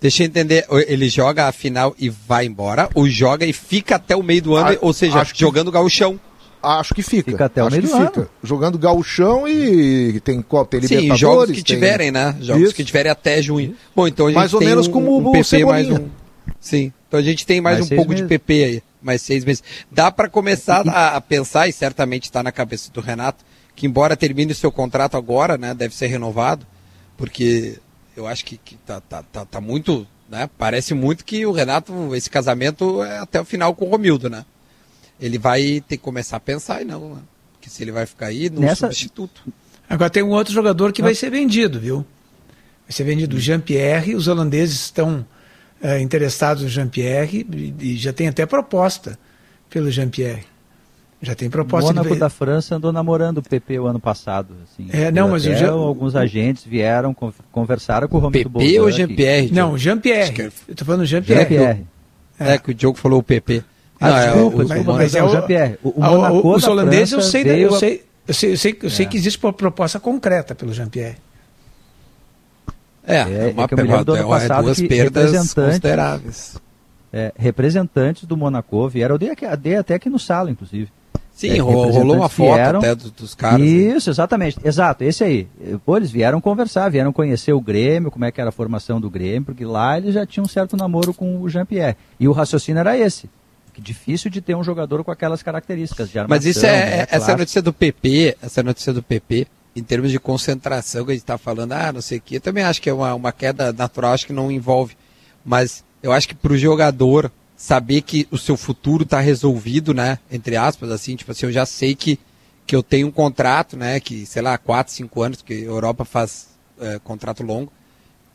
Deixa eu entender, ele joga a final e vai embora, ou joga e fica até o meio do ano, Ah, ou seja, acho que- jogando gauchão. Acho que fica. Fica até o acho meio que do fica. ano. Jogando gauchão e tem, qual- tem Sim, Libertadores. jogos que tem- tiverem, né? Jogos Isso. que tiverem até junho. Bom, então a gente Mais ou tem menos um, como um o PP mais Cebolinha. um. Sim, então a gente tem mais, Mais um pouco de meses. PP aí, mais seis meses. Dá para começar a, a pensar, e certamente está na cabeça do Renato, que embora termine o seu contrato agora, né, deve ser renovado, porque eu acho que, que tá, tá, tá, tá muito, né, parece muito que o Renato, esse casamento é até o final com o Romildo, né? Ele vai ter que começar a pensar e não, né? Porque se ele vai ficar aí, no Nessa- substituto. Agora tem um outro jogador que vai ser vendido, viu? Vai ser vendido o Jean-Pierre. Os holandeses estão eh, interessados no Jean-Pierre e, e já tem até proposta pelo Jean-Pierre. Já tem O proposta Mônaco de... da França andou namorando o PP o ano passado. Assim. É, não, mas o Jean- alguns agentes vieram, con- conversaram com o Romildo PP ou Jean-Pierre? Não? Jean-Pierre. Eu tô falando Jean-Pierre. Jean-Pierre. É. que o Diogo falou o PP. Ah, Não, é desculpa, o- o- desculpa, o- mas é o Jean-Pierre. O- o Ah, Monaco os da holandeses eu sei, eu a- sei, eu sei, eu sei, eu sei É. que existe uma proposta concreta pelo Jean-Pierre. É, É, uma é que eu me lembro do ano perda- é passado duas que perdas representantes- consideráveis. É, representantes do Monaco vieram, eu dei, dei até aqui no sala, inclusive. Sim, É, ro- rolou uma foto vieram- até do- dos caras. Isso, exatamente. Exato, esse aí. Pô, eles vieram conversar, vieram conhecer o Grêmio, como é que era a formação do Grêmio, porque lá eles já tinham um certo namoro com o Jean-Pierre. E o raciocínio era esse. Difícil de ter um jogador com aquelas características de armação, Mas isso é, né, é- essa notícia do PP, essa notícia do PP, em termos de concentração que a gente está falando, ah, não sei o que, eu também acho que é uma, uma queda natural, acho que não envolve. Mas eu acho que para o jogador saber que o seu futuro está resolvido, né? Entre aspas, assim, tipo assim, eu já sei que, que eu tenho um contrato, né? Que, sei lá, 4, 5 anos, porque a Europa faz é, contrato longo,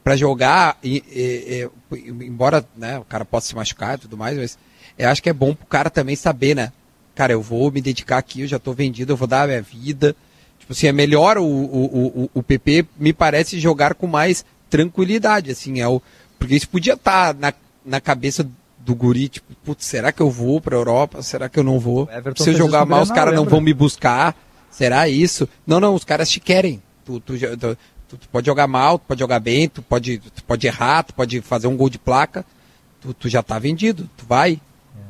para jogar, e, e- e- embora né, o cara possa se machucar e tudo mais, mas eu acho que é bom pro cara também saber, né? Cara, eu vou me dedicar aqui, eu já tô vendido, eu vou dar a minha vida. Tipo assim, é melhor o, o, o, o PP, me parece, jogar com mais tranquilidade, assim, é o, porque isso podia estar na, na cabeça do guri, tipo, putz, será que eu vou pra Europa? Será que eu não vou? Se eu jogar mal, os caras não vão me buscar. Será isso? Não, não, os caras te querem. Tu, tu, tu- tu- tu pode jogar mal, tu pode jogar bem, tu pode, tu pode errar, tu pode fazer um gol de placa. Tu, tu já tá vendido, tu vai.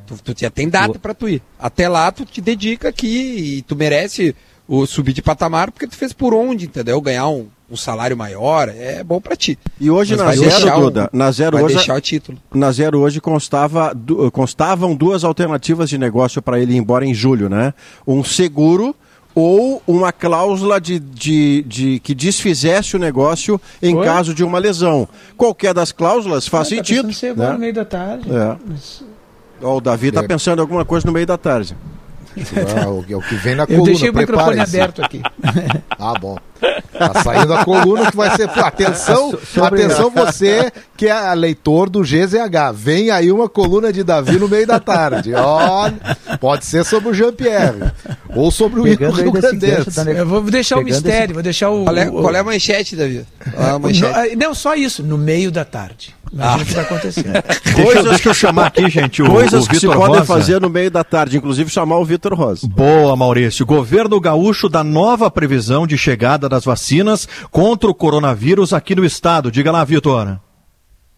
Tu, tu já tem data pra tu ir. Até lá, tu te dedica aqui e tu merece o subir de patamar porque tu fez por onde, entendeu? Ganhar um, um salário maior, é bom pra ti. E hoje Mas na vai zero, Duda, na zero vai hoje, deixar o título. na zero hoje constava, constavam duas alternativas de negócio para ele ir embora em julho, né? Um seguro ou uma cláusula de, de, de que desfizesse o negócio em Oi? caso de uma lesão. Qualquer das cláusulas faz Ah, tá sentido. pensando agora né? no meio da tarde. É. Mas- Ó, o Davi está pensando em alguma coisa no meio da tarde. Ah, o, é o que vem na Eu coluna. deixei o microfone aberto aqui. Ah, bom. Tá saindo a coluna que vai ser. Atenção, Sobre- atenção você que é leitor do GZH. Vem aí uma coluna de Davi no meio da tarde. Olha, pode ser sobre o Jean-Pierre. Ou sobre o Pegando Rio Grandense. Eu vou deixar o Pegando mistério, esse- vou deixar o. Qual é, o- qual é a manchete, Davi? É a Não, manchete? não, só isso, no meio da tarde. Imagina o que vai acontecer. Deixa, eu- deixa eu chamar aqui, gente, o, Coisas o que se podem fazer no meio da tarde, inclusive chamar o Vitor Rosa. Boa, Maurício. Governo gaúcho dá nova previsão de chegada das vacinas contra o coronavírus aqui no estado. Diga lá, Vitor.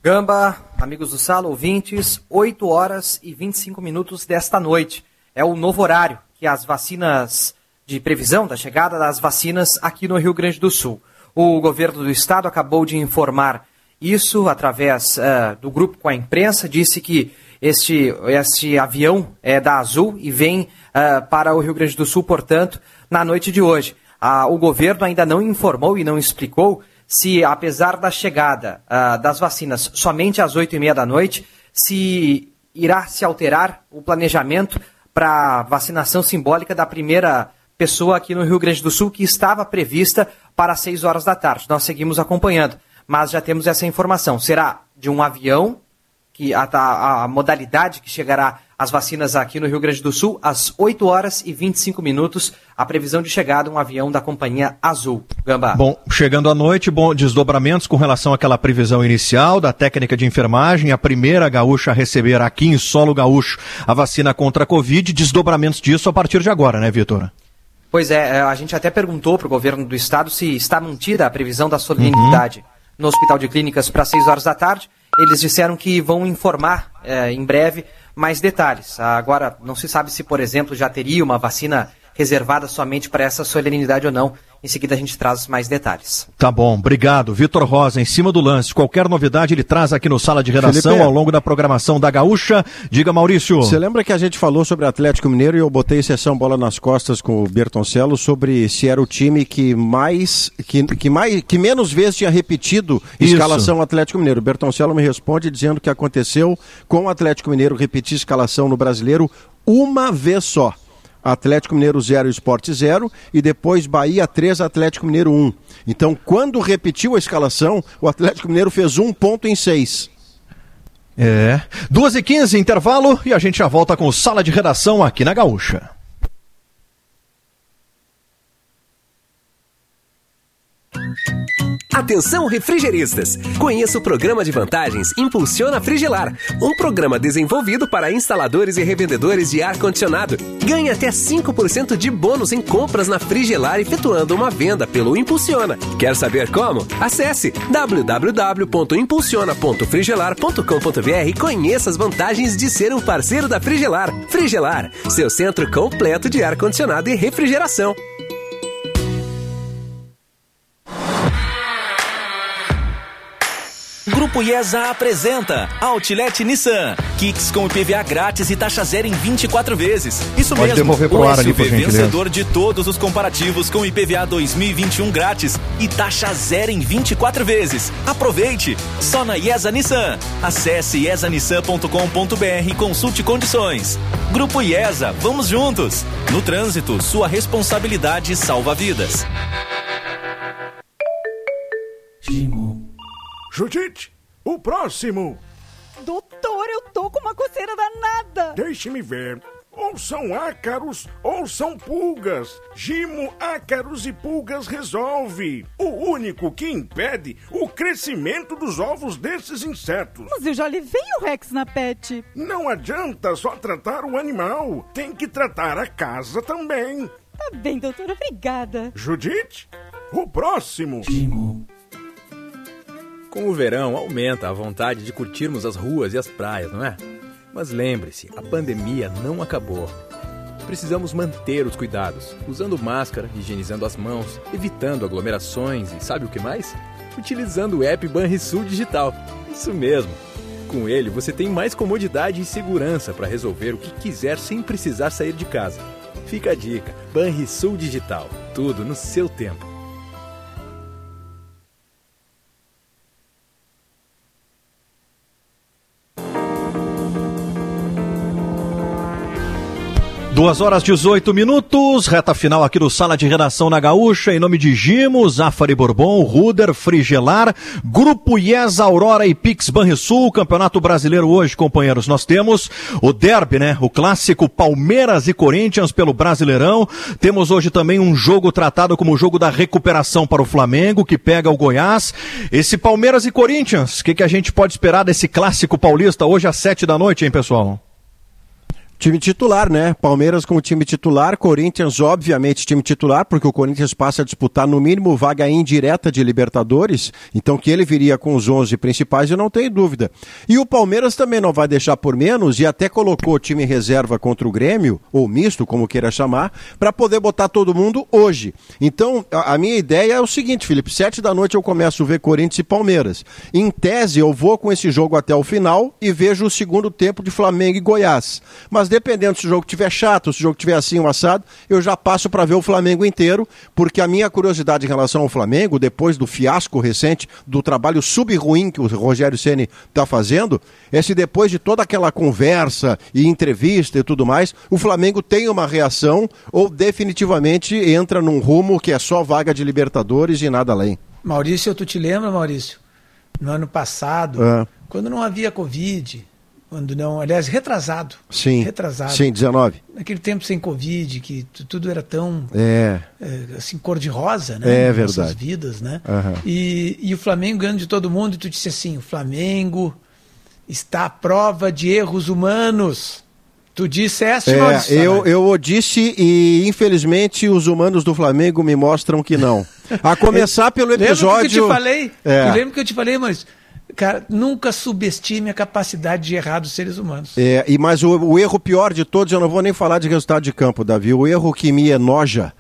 Gamba, amigos do Sala, ouvintes, 8 horas e 25 minutos desta noite. É o novo horário que as vacinas, de previsão da chegada das vacinas aqui no Rio Grande do Sul. O governo do estado acabou de informar isso através eh, do grupo com a imprensa, disse que este, este avião é da Azul e vem eh, para o Rio Grande do Sul, portanto, na noite de hoje. Ah, o governo ainda não informou e não explicou se, apesar da chegada ah, das vacinas somente às oito e meia da noite, se irá se alterar o planejamento para vacinação simbólica da primeira pessoa aqui no Rio Grande do Sul, que estava prevista para 6 horas da tarde. Nós seguimos acompanhando, mas já temos essa informação. Será de um avião, que a, a, a modalidade que chegará as vacinas aqui no Rio Grande do Sul, às 8 horas e 25 minutos, a previsão de chegada um avião da companhia Azul. Gambá. Bom, chegando à noite, bom, desdobramentos com relação àquela previsão inicial da técnica de enfermagem, a primeira gaúcha a receber aqui em solo gaúcho a vacina contra a Covid, desdobramentos disso a partir de agora, né, Vitor? Pois é, é, a gente até perguntou para o governo do estado se está mantida a previsão da solenidade no Hospital de Clínicas para 6 horas da tarde. Eles disseram que vão informar é, em breve mais detalhes. Agora, não se sabe se, por exemplo, já teria uma vacina reservada somente para essa solenidade ou não. Em seguida a gente traz mais detalhes. Tá bom, obrigado. Vitor Rosa, em cima do lance. Qualquer novidade ele traz aqui no Sala de Redação Felipe. ao longo da programação da Gaúcha. Diga, Maurício. Você lembra que a gente falou sobre Atlético Mineiro e eu botei sessão bola nas costas com o Bertoncello sobre se era o time que mais que, que mais que menos vezes tinha repetido Isso. escalação Atlético Mineiro. O Bertoncello me responde dizendo que aconteceu com o Atlético Mineiro repetir escalação no Brasileiro uma vez só. Atlético Mineiro 0 Esporte 0 e depois Bahia 3 Atlético Mineiro 1. Então, quando repetiu a escalação, o Atlético Mineiro fez um ponto em seis. É. 2 e 15 intervalo e a gente já volta com Sala de Redação aqui na Gaúcha. Atenção refrigeristas! Conheça o programa de vantagens Impulsiona Frigelar, um programa desenvolvido para instaladores e revendedores de ar-condicionado. Ganhe até 5% de bônus em compras na Frigelar efetuando uma venda pelo Impulsiona. Quer saber como? Acesse www.impulsiona.frigelar.com.br e conheça as vantagens de ser um parceiro da Frigelar. Frigelar, seu centro completo de ar-condicionado e refrigeração. Grupo IESA apresenta Outlet Nissan. Kicks com IPVA grátis e taxa zero em 24 vezes. Isso Pode mesmo. devolver pro o ar ali, SUV por gentileza. vencedor de todos os comparativos com IPVA 2021 grátis e taxa zero em 24 vezes. Aproveite! Só na IESA Nissan. Acesse iesanissan.com.br e consulte condições. Grupo IESA, vamos juntos. No trânsito, sua responsabilidade salva vidas. Judite, o próximo. Doutor, eu tô com uma coceira danada. Deixe-me ver. Ou são ácaros ou são pulgas. Gimo, ácaros e pulgas resolve. O único que impede o crescimento dos ovos desses insetos. Mas eu já levei o Rex na pet. Não adianta só tratar o animal. Tem que tratar a casa também. Tá bem, doutor, obrigada. Judite, o próximo. Com o verão, aumenta a vontade de curtirmos as ruas e as praias, não é? Mas lembre-se, a pandemia não acabou. Precisamos manter os cuidados, usando máscara, higienizando as mãos, evitando aglomerações e sabe o que mais? Utilizando o app Banrisul Digital. Isso mesmo. Com ele, você tem mais comodidade e segurança para resolver o que quiser sem precisar sair de casa. Fica a dica: Banrisul Digital. Tudo no seu tempo. Duas horas 18 minutos, reta final aqui do Sala de Redação na Gaúcha, em nome de Gimo, Zafari Bourbon, Ruder, Frigelar, Grupo Yes, Aurora e Pix Banrisul, Campeonato Brasileiro hoje, companheiros, nós temos o derby, né, o clássico Palmeiras e Corinthians pelo Brasileirão, temos hoje também um jogo tratado como o jogo da recuperação para o Flamengo, que pega o Goiás, esse Palmeiras e Corinthians, o que, que a gente pode esperar desse clássico paulista hoje às sete da noite, hein, pessoal? Time titular, né? Palmeiras como time titular, Corinthians, obviamente, time titular, porque o Corinthians passa a disputar no mínimo vaga indireta de Libertadores, então que ele viria com os 11 principais, eu não tenho dúvida. E o Palmeiras também não vai deixar por menos e até colocou o time reserva contra o Grêmio, ou misto, como queira chamar, para poder botar todo mundo hoje. Então, a, minha ideia é o seguinte, Felipe: sete da noite eu começo a ver Corinthians e Palmeiras. Em tese, eu vou com esse jogo até o final e vejo o segundo tempo de Flamengo e Goiás. Mas dependendo se o jogo estiver chato, se o jogo estiver assim, um assado, eu já passo para ver o Flamengo inteiro, porque a minha curiosidade em relação ao Flamengo, depois do fiasco recente, do trabalho sub-ruim que o Rogério Ceni está fazendo, é se depois de toda aquela conversa e entrevista e tudo mais, o Flamengo tem uma reação ou definitivamente entra num rumo que é só vaga de Libertadores e nada além. Maurício, tu te lembra, Maurício? No ano passado, É. quando não havia Covid, quando não, aliás, retrasado. Sim. Retrasado. Sim, 19. Naquele tempo sem Covid, que tu- tudo era tão É. é, assim, cor-de-rosa, né? É nas verdade. Nossas vidas, né? Aham. E, e o Flamengo ganhando de todo mundo, e tu disse assim: o Flamengo está à prova de erros humanos. Tu disseste, É, eu, eu o disse e infelizmente os humanos do Flamengo me mostram que não. A começar pelo Lembra episódio. que eu te falei? É. Eu lembro que eu te falei, Maurício. Cara, nunca subestime a capacidade de errar dos seres humanos. É, e mas o, o erro pior de todos, eu não vou nem falar de resultado de campo, Davi. O erro que me enoja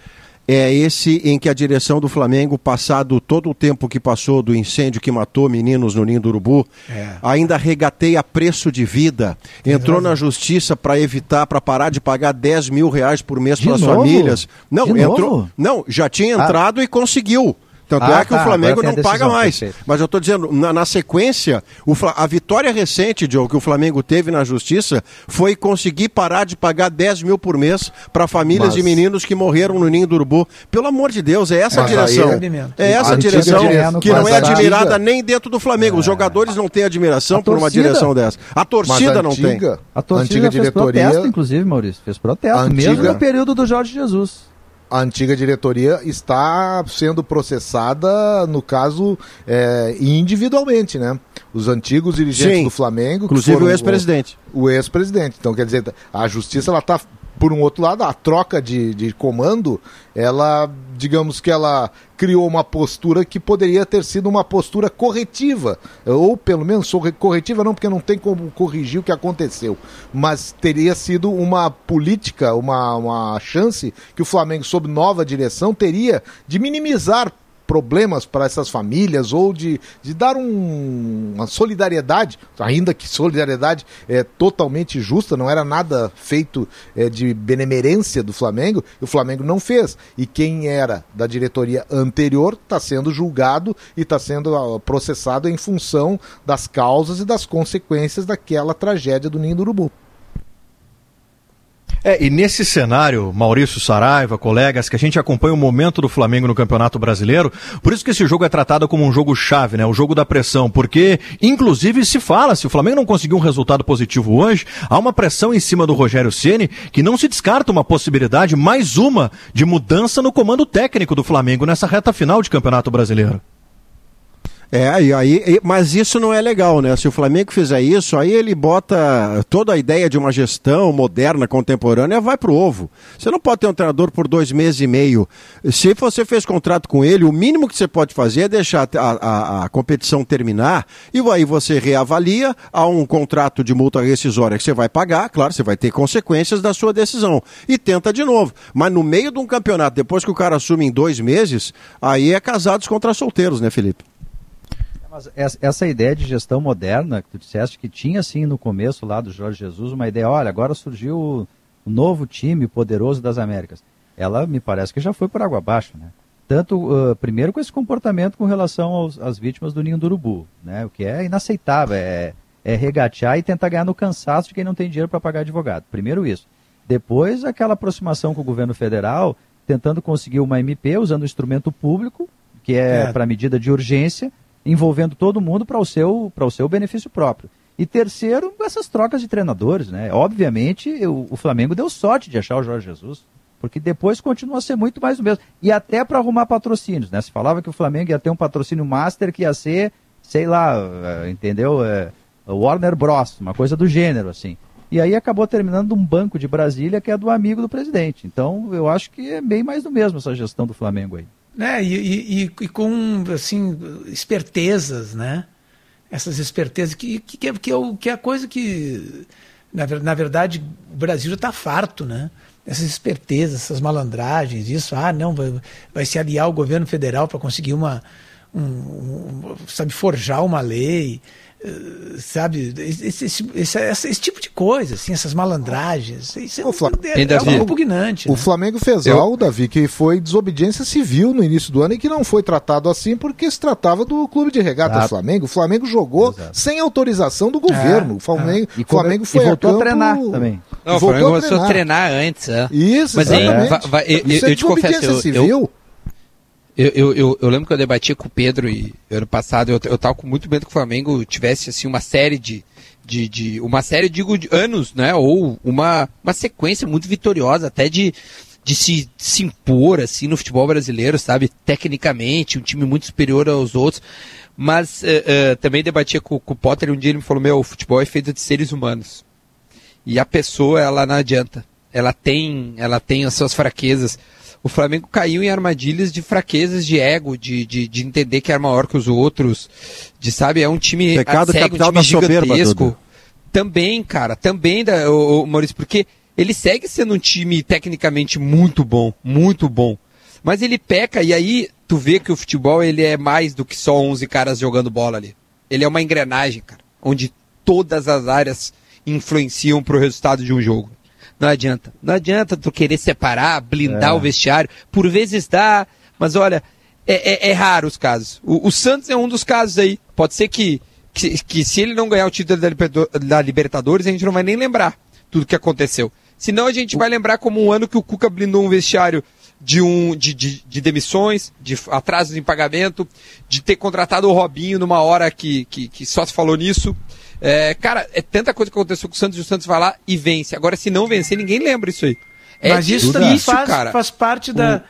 é esse em que a direção do Flamengo, passado todo o tempo que passou do incêndio que matou meninos no Ninho do Urubu, É. ainda regateia preço de vida. Entrou na justiça para evitar, para parar de pagar 10 mil reais por mês para as famílias. Não, De entrou. novo? Não, já tinha Ah. entrado e conseguiu. Tanto Ah, é que tá, o Flamengo não paga mais. perfeito. Mas eu estou dizendo, na, na sequência, o a vitória recente, Diogo, que o Flamengo teve na justiça foi conseguir parar de pagar 10 mil por mês para famílias Mas- de meninos que morreram no ninho do urubu. Pelo amor de Deus, é essa a Mas direção. aí É essa antiga direção que não é antiga- admirada nem dentro do Flamengo. Os jogadores não têm admiração por uma direção dessa. A torcida Mas a não tem. antiga- A torcida antiga fez diretoria- protesto, inclusive, Maurício. Fez protesto, A mesmo antiga- no período do Jorge Jesus. A antiga diretoria está sendo processada, no caso, é, individualmente, né? Os antigos dirigentes Sim. do Flamengo. Inclusive foram o ex-presidente. O, o ex-presidente. Então, quer dizer, a justiça, ela está, por um outro lado, a troca de, de comando, ela, digamos que ela criou uma postura que poderia ter sido uma postura corretiva. Ou, pelo menos, corretiva não, porque não tem como corrigir o que aconteceu. Mas teria sido uma política, uma, uma chance que o Flamengo, sob nova direção, teria de minimizar problemas para essas famílias ou de, de dar um- uma solidariedade, ainda que solidariedade é totalmente justa, não era nada feito é, de benemerência do Flamengo, e o Flamengo não fez. E quem era da diretoria anterior está sendo julgado e está sendo ah, processado em função das causas e das consequências daquela tragédia do Ninho do Urubu. É, e nesse cenário, Maurício Saraiva, colegas, que a gente acompanha o momento do Flamengo no Campeonato Brasileiro, por isso que esse jogo é tratado como um jogo chave, né? O jogo da pressão, porque, inclusive, se fala, se o Flamengo não conseguir um resultado positivo hoje, há uma pressão em cima do Rogério Ceni que não se descarta uma possibilidade, mais uma, de mudança no comando técnico do Flamengo nessa reta final de Campeonato Brasileiro. É, aí, e- mas isso não é legal, né? Se o Flamengo fizer isso, aí ele bota toda a ideia de uma gestão moderna, contemporânea, vai pro ovo. Você não pode ter um treinador por dois meses e meio. Se você fez contrato com ele, o mínimo que você pode fazer é deixar a, a- a competição terminar e aí você reavalia, há um contrato de multa rescisória que você vai pagar, claro, você vai ter consequências da sua decisão. E tenta de novo. Mas no meio de um campeonato, depois que o cara assume em dois meses, aí é casados contra solteiros, né, Felipe? Essa- ideia de gestão moderna, que tu disseste que tinha assim no começo lá do Jorge Jesus, uma ideia, olha, agora surgiu o, novo time poderoso das Américas. Ela me parece que já foi por água abaixo, né? Tanto, ah, primeiro com esse comportamento com relação aos, às vítimas do ninho do urubu, né? O que é inaceitável, é, é regatear e tentar ganhar no cansaço de quem não tem dinheiro para pagar advogado. Primeiro isso. Depois, aquela aproximação com o governo federal, tentando conseguir uma MP usando o instrumento público, que é, É. para medida de urgência, envolvendo todo mundo para o seu para o seu benefício próprio. E terceiro, essas trocas de treinadores, né? Obviamente, o, o Flamengo deu sorte de achar o Jorge Jesus, porque depois continua a ser muito mais o mesmo. E até para arrumar patrocínios, né? Se falava que o Flamengo ia ter um patrocínio master que ia ser, sei lá, eh, entendeu? Eh, Warner Bros, uma coisa do gênero, assim. E aí acabou terminando um banco de Brasília que é do amigo do presidente. Então, eu acho que é bem mais do mesmo essa gestão do Flamengo aí. Né? E, e- e- com assim espertezas, né? Essas espertezas que que, que, é, o- que é a coisa que na, na verdade o Brasil já está farto, né? Essas espertezas, essas malandragens, isso, ah, não, vai, vai se aliar ao governo federal para conseguir uma, um, um- sabe, forjar uma lei, sabe, esse, esse, esse, esse- esse tipo de coisa, assim, essas malandragens, isso é, é, é algo repugnante. O né? Flamengo fez algo, Davi, que foi desobediência civil no início do ano e que não foi tratado assim porque se tratava do clube de regatas Exato. Flamengo. O Flamengo jogou sem autorização do governo. o Flamengo, E o Flamengo e foi voltou a campo... a treinar também. Não, o voltou Flamengo a começou a treinar antes. É. Isso, Mas aí, exatamente. va- va- eu, Isso eu, é eu te confesso, desobediência eu, civil. eu, eu, eu, eu, lembro que eu debati com o Pedro e ano passado eu, eu tava com muito medo que o Flamengo tivesse assim uma série de, de, de uma série digo de anos, né? Ou uma, uma sequência muito vitoriosa até de de se, se impor assim no futebol brasileiro, sabe? Tecnicamente, um time muito superior aos outros. Mas eh, eh, também debatia com, com o Potter e um dia ele me falou: Meu, o futebol é feito de seres humanos. E a pessoa, ela não adianta. Ela tem, ela tem as suas fraquezas. O Flamengo caiu em armadilhas de fraquezas de ego, de, de, de entender que é maior que os outros, de sabe, é um time Pecado segue, capital um time da soberba, gigantesco. Duda. Também, cara, também da o, o Maurício, porque ele segue sendo um time tecnicamente muito bom, muito bom. Mas ele peca e aí tu vê que o futebol ele é mais do que só 11 caras jogando bola ali. Ele é uma engrenagem, cara, onde todas as áreas influenciam pro resultado de um jogo. Não adianta. Não adianta tu querer separar, blindar É. o vestiário. Por vezes dá, mas olha, é, é- é raro os casos. O, o Santos é um dos casos aí. Pode ser que, que, que se ele não ganhar o título da, Libertadores, a gente não vai nem lembrar tudo que aconteceu. Senão a gente vai lembrar como um ano que o Cuca blindou um vestiário de, um, de, de, de demissões, de atrasos em pagamento, de ter contratado o Robinho numa hora que, que, que só se falou nisso. É, cara, é tanta coisa que aconteceu com o Santos e o Santos vai lá e vence. Agora, se não vencer, ninguém lembra isso aí. É Mas isso também difícil, faz, cara. faz parte da,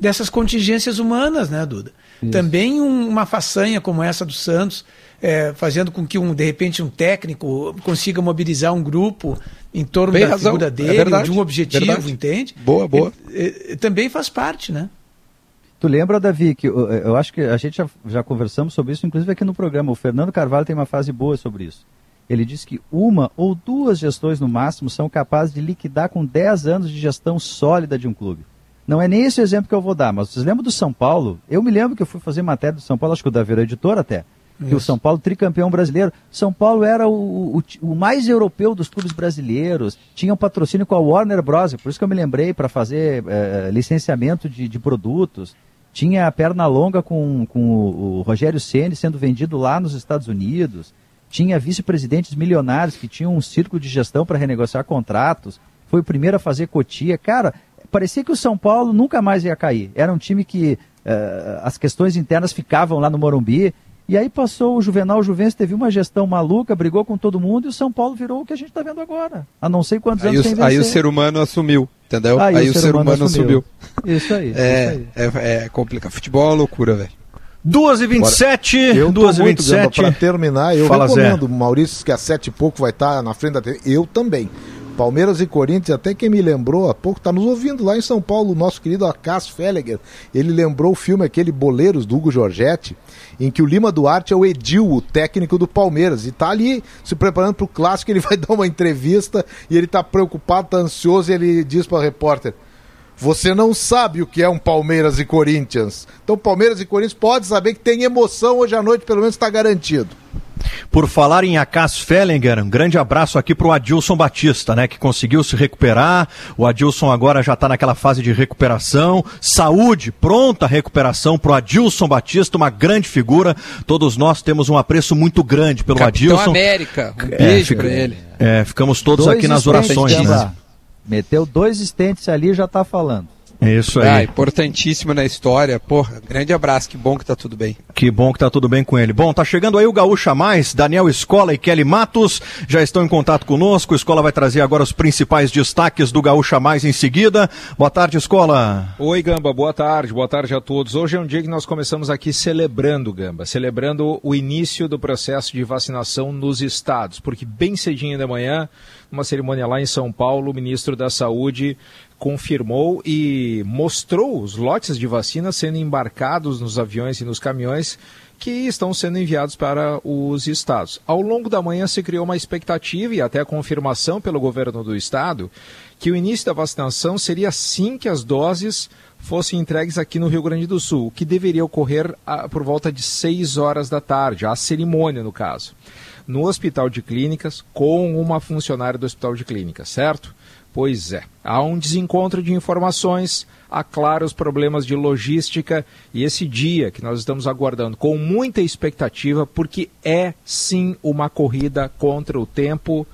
dessas contingências humanas, né, Duda? Também um- uma façanha como essa do Santos, é, fazendo com que, um, de repente, um técnico consiga mobilizar um grupo em torno Tem da razão, figura é dele, verdade, de um objetivo, verdade. entende? Boa, boa. E- e- também faz parte, né? Tu lembra, Davi, que eu, eu acho que a gente já, já conversamos sobre isso, inclusive aqui no programa. O Fernando Carvalho tem uma frase boa sobre isso. Ele diz que uma ou duas gestões no máximo são capazes de liquidar com 10 anos de gestão sólida de um clube. Não é nem esse o exemplo que eu vou dar, mas vocês lembram do São Paulo? Eu me lembro que eu fui fazer matéria do São Paulo, acho que o Davi era editor até. Que o. São Paulo, tricampeão brasileiro. São Paulo era o, o, o mais europeu dos clubes brasileiros. Tinha um patrocínio com a Warner Bros. Por isso que eu me lembrei para fazer eh, licenciamento de, de produtos. Tinha a perna longa com, com o, o Rogério Ceni sendo vendido lá nos Estados Unidos. Tinha vice-presidentes milionários que tinham um círculo de gestão para renegociar contratos. Foi o primeiro a fazer cotia. Cara, parecia que o São Paulo nunca mais ia cair. Era um time que eh, as questões internas ficavam lá no Morumbi. E aí passou o Juvenal Juventus, teve uma gestão maluca, brigou com todo mundo e o São Paulo virou o que a gente está vendo agora. A não sei quantos Aí anos o, aí o ser humano assumiu, entendeu? Aí Aí, o ser, humano, assumiu. Isso aí. É, isso aí. é, é complicado. Futebol é loucura, velho. 2 e 27 Eu 2 tô e muito, Gamba, 27 pra terminar, eu Fala, Zé. recomendo. O Maurício, que a sete e pouco vai estar na frente da TV. Eu também. Palmeiras e Corinthians, até quem me lembrou há pouco, tá nos ouvindo lá em São Paulo, o nosso querido Acas Felliger. Ele lembrou o filme aquele Boleiros do Hugo Giorgetti, em que o Lima Duarte é o Edil, o técnico do Palmeiras, e tá ali se preparando pro clássico, ele vai dar uma entrevista e ele tá preocupado, tá ansioso, e ele diz para o repórter: você não sabe o que é um Palmeiras e Corinthians. Então, Palmeiras e Corinthians pode saber que tem emoção hoje à noite, pelo menos está garantido. Por falar em Acas Fellinger, um grande abraço aqui pro Adilson Batista, né, que conseguiu se recuperar. O Adilson agora já está naquela fase de recuperação. Saúde, pronta recuperação pro Adilson Batista, uma grande figura. Todos nós temos um apreço muito grande pelo Capitão Adilson. América, um É, beijo fica- pra ele. É, ficamos todos Dois aqui nas orações, né? Meteu dois estentes ali e já está falando. Isso Ah, aí. importantíssimo na história. Porra, grande abraço, que bom que tá tudo bem. Que bom que tá tudo bem com ele. Bom, tá chegando aí o Gaúcha Mais, Daniel Escola e Kelly Matos já estão em contato conosco. A Escola vai trazer agora os principais destaques do Gaúcha Mais em seguida. Boa tarde, Escola. Oi, Gamba, boa tarde, boa tarde a todos. Hoje é um dia que nós começamos aqui celebrando, Gamba, celebrando o início do processo de vacinação nos estados, porque bem cedinho da manhã, numa cerimônia lá em São Paulo, o ministro da Saúde confirmou e mostrou os lotes de vacina sendo embarcados nos aviões e nos caminhões que estão sendo enviados para os estados. Ao longo da manhã se criou uma expectativa e até a confirmação pelo governo do estado que o início da vacinação seria assim que as doses fossem entregues aqui no Rio Grande do Sul, o que deveria ocorrer ah, por volta de 6 horas da tarde, a cerimônia no caso, no Hospital de Clínicas com uma funcionária do Hospital de Clínicas, certo? Pois é, há um desencontro de informações, há claros problemas de logística e esse dia que nós estamos aguardando com muita expectativa, porque é sim uma corrida contra o tempo,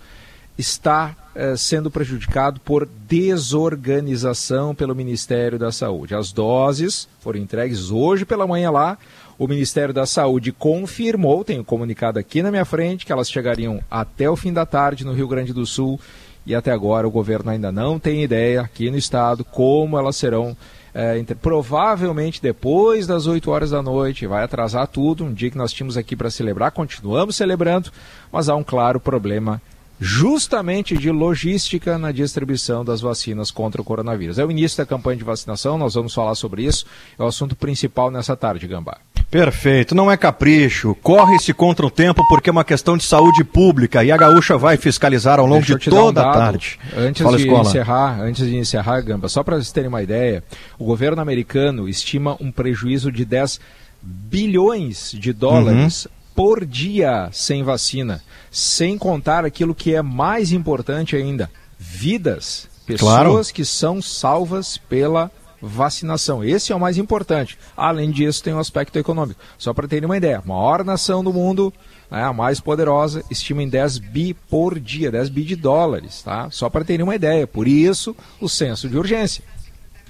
está eh, sendo prejudicado por desorganização pelo Ministério da Saúde. As doses foram entregues hoje pela manhã lá. O Ministério da Saúde confirmou, tenho comunicado aqui na minha frente, que elas chegariam até o fim da tarde no Rio Grande do Sul e até agora o governo ainda não tem ideia aqui no estado como elas serão. É, provavelmente depois das 8 horas da noite, vai atrasar tudo. Um dia que nós tínhamos aqui para celebrar, continuamos celebrando, mas há um claro problema justamente de logística na distribuição das vacinas contra o coronavírus. É o início da campanha de vacinação, nós vamos falar sobre isso. É o assunto principal nessa tarde, Gambá. Perfeito, não é capricho. Corre-se contra o tempo porque é uma questão de saúde pública e a Gaúcha vai fiscalizar ao longo de te dar um toda a tarde. Antes Fala, de Escola. encerrar, antes de encerrar, Gamba, só para vocês terem uma ideia, o governo americano estima um prejuízo de 10 bilhões de dólares Uhum. por dia sem vacina, sem contar aquilo que é mais importante ainda, vidas, pessoas Claro. que são salvas pela vacinação. Esse é o mais importante. Além disso, tem o aspecto econômico. Só para terem uma ideia, a maior nação do mundo, né, a mais poderosa, estima em 10 bi por dia, 10 bi de dólares, tá? Só para terem uma ideia. Por isso, o senso de urgência.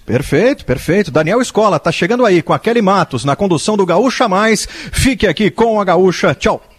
Perfeito, perfeito. Daniel Escola tá chegando aí com a Kelly Matos na condução do Gaúcha Mais. Fique aqui com a Gaúcha. Tchau.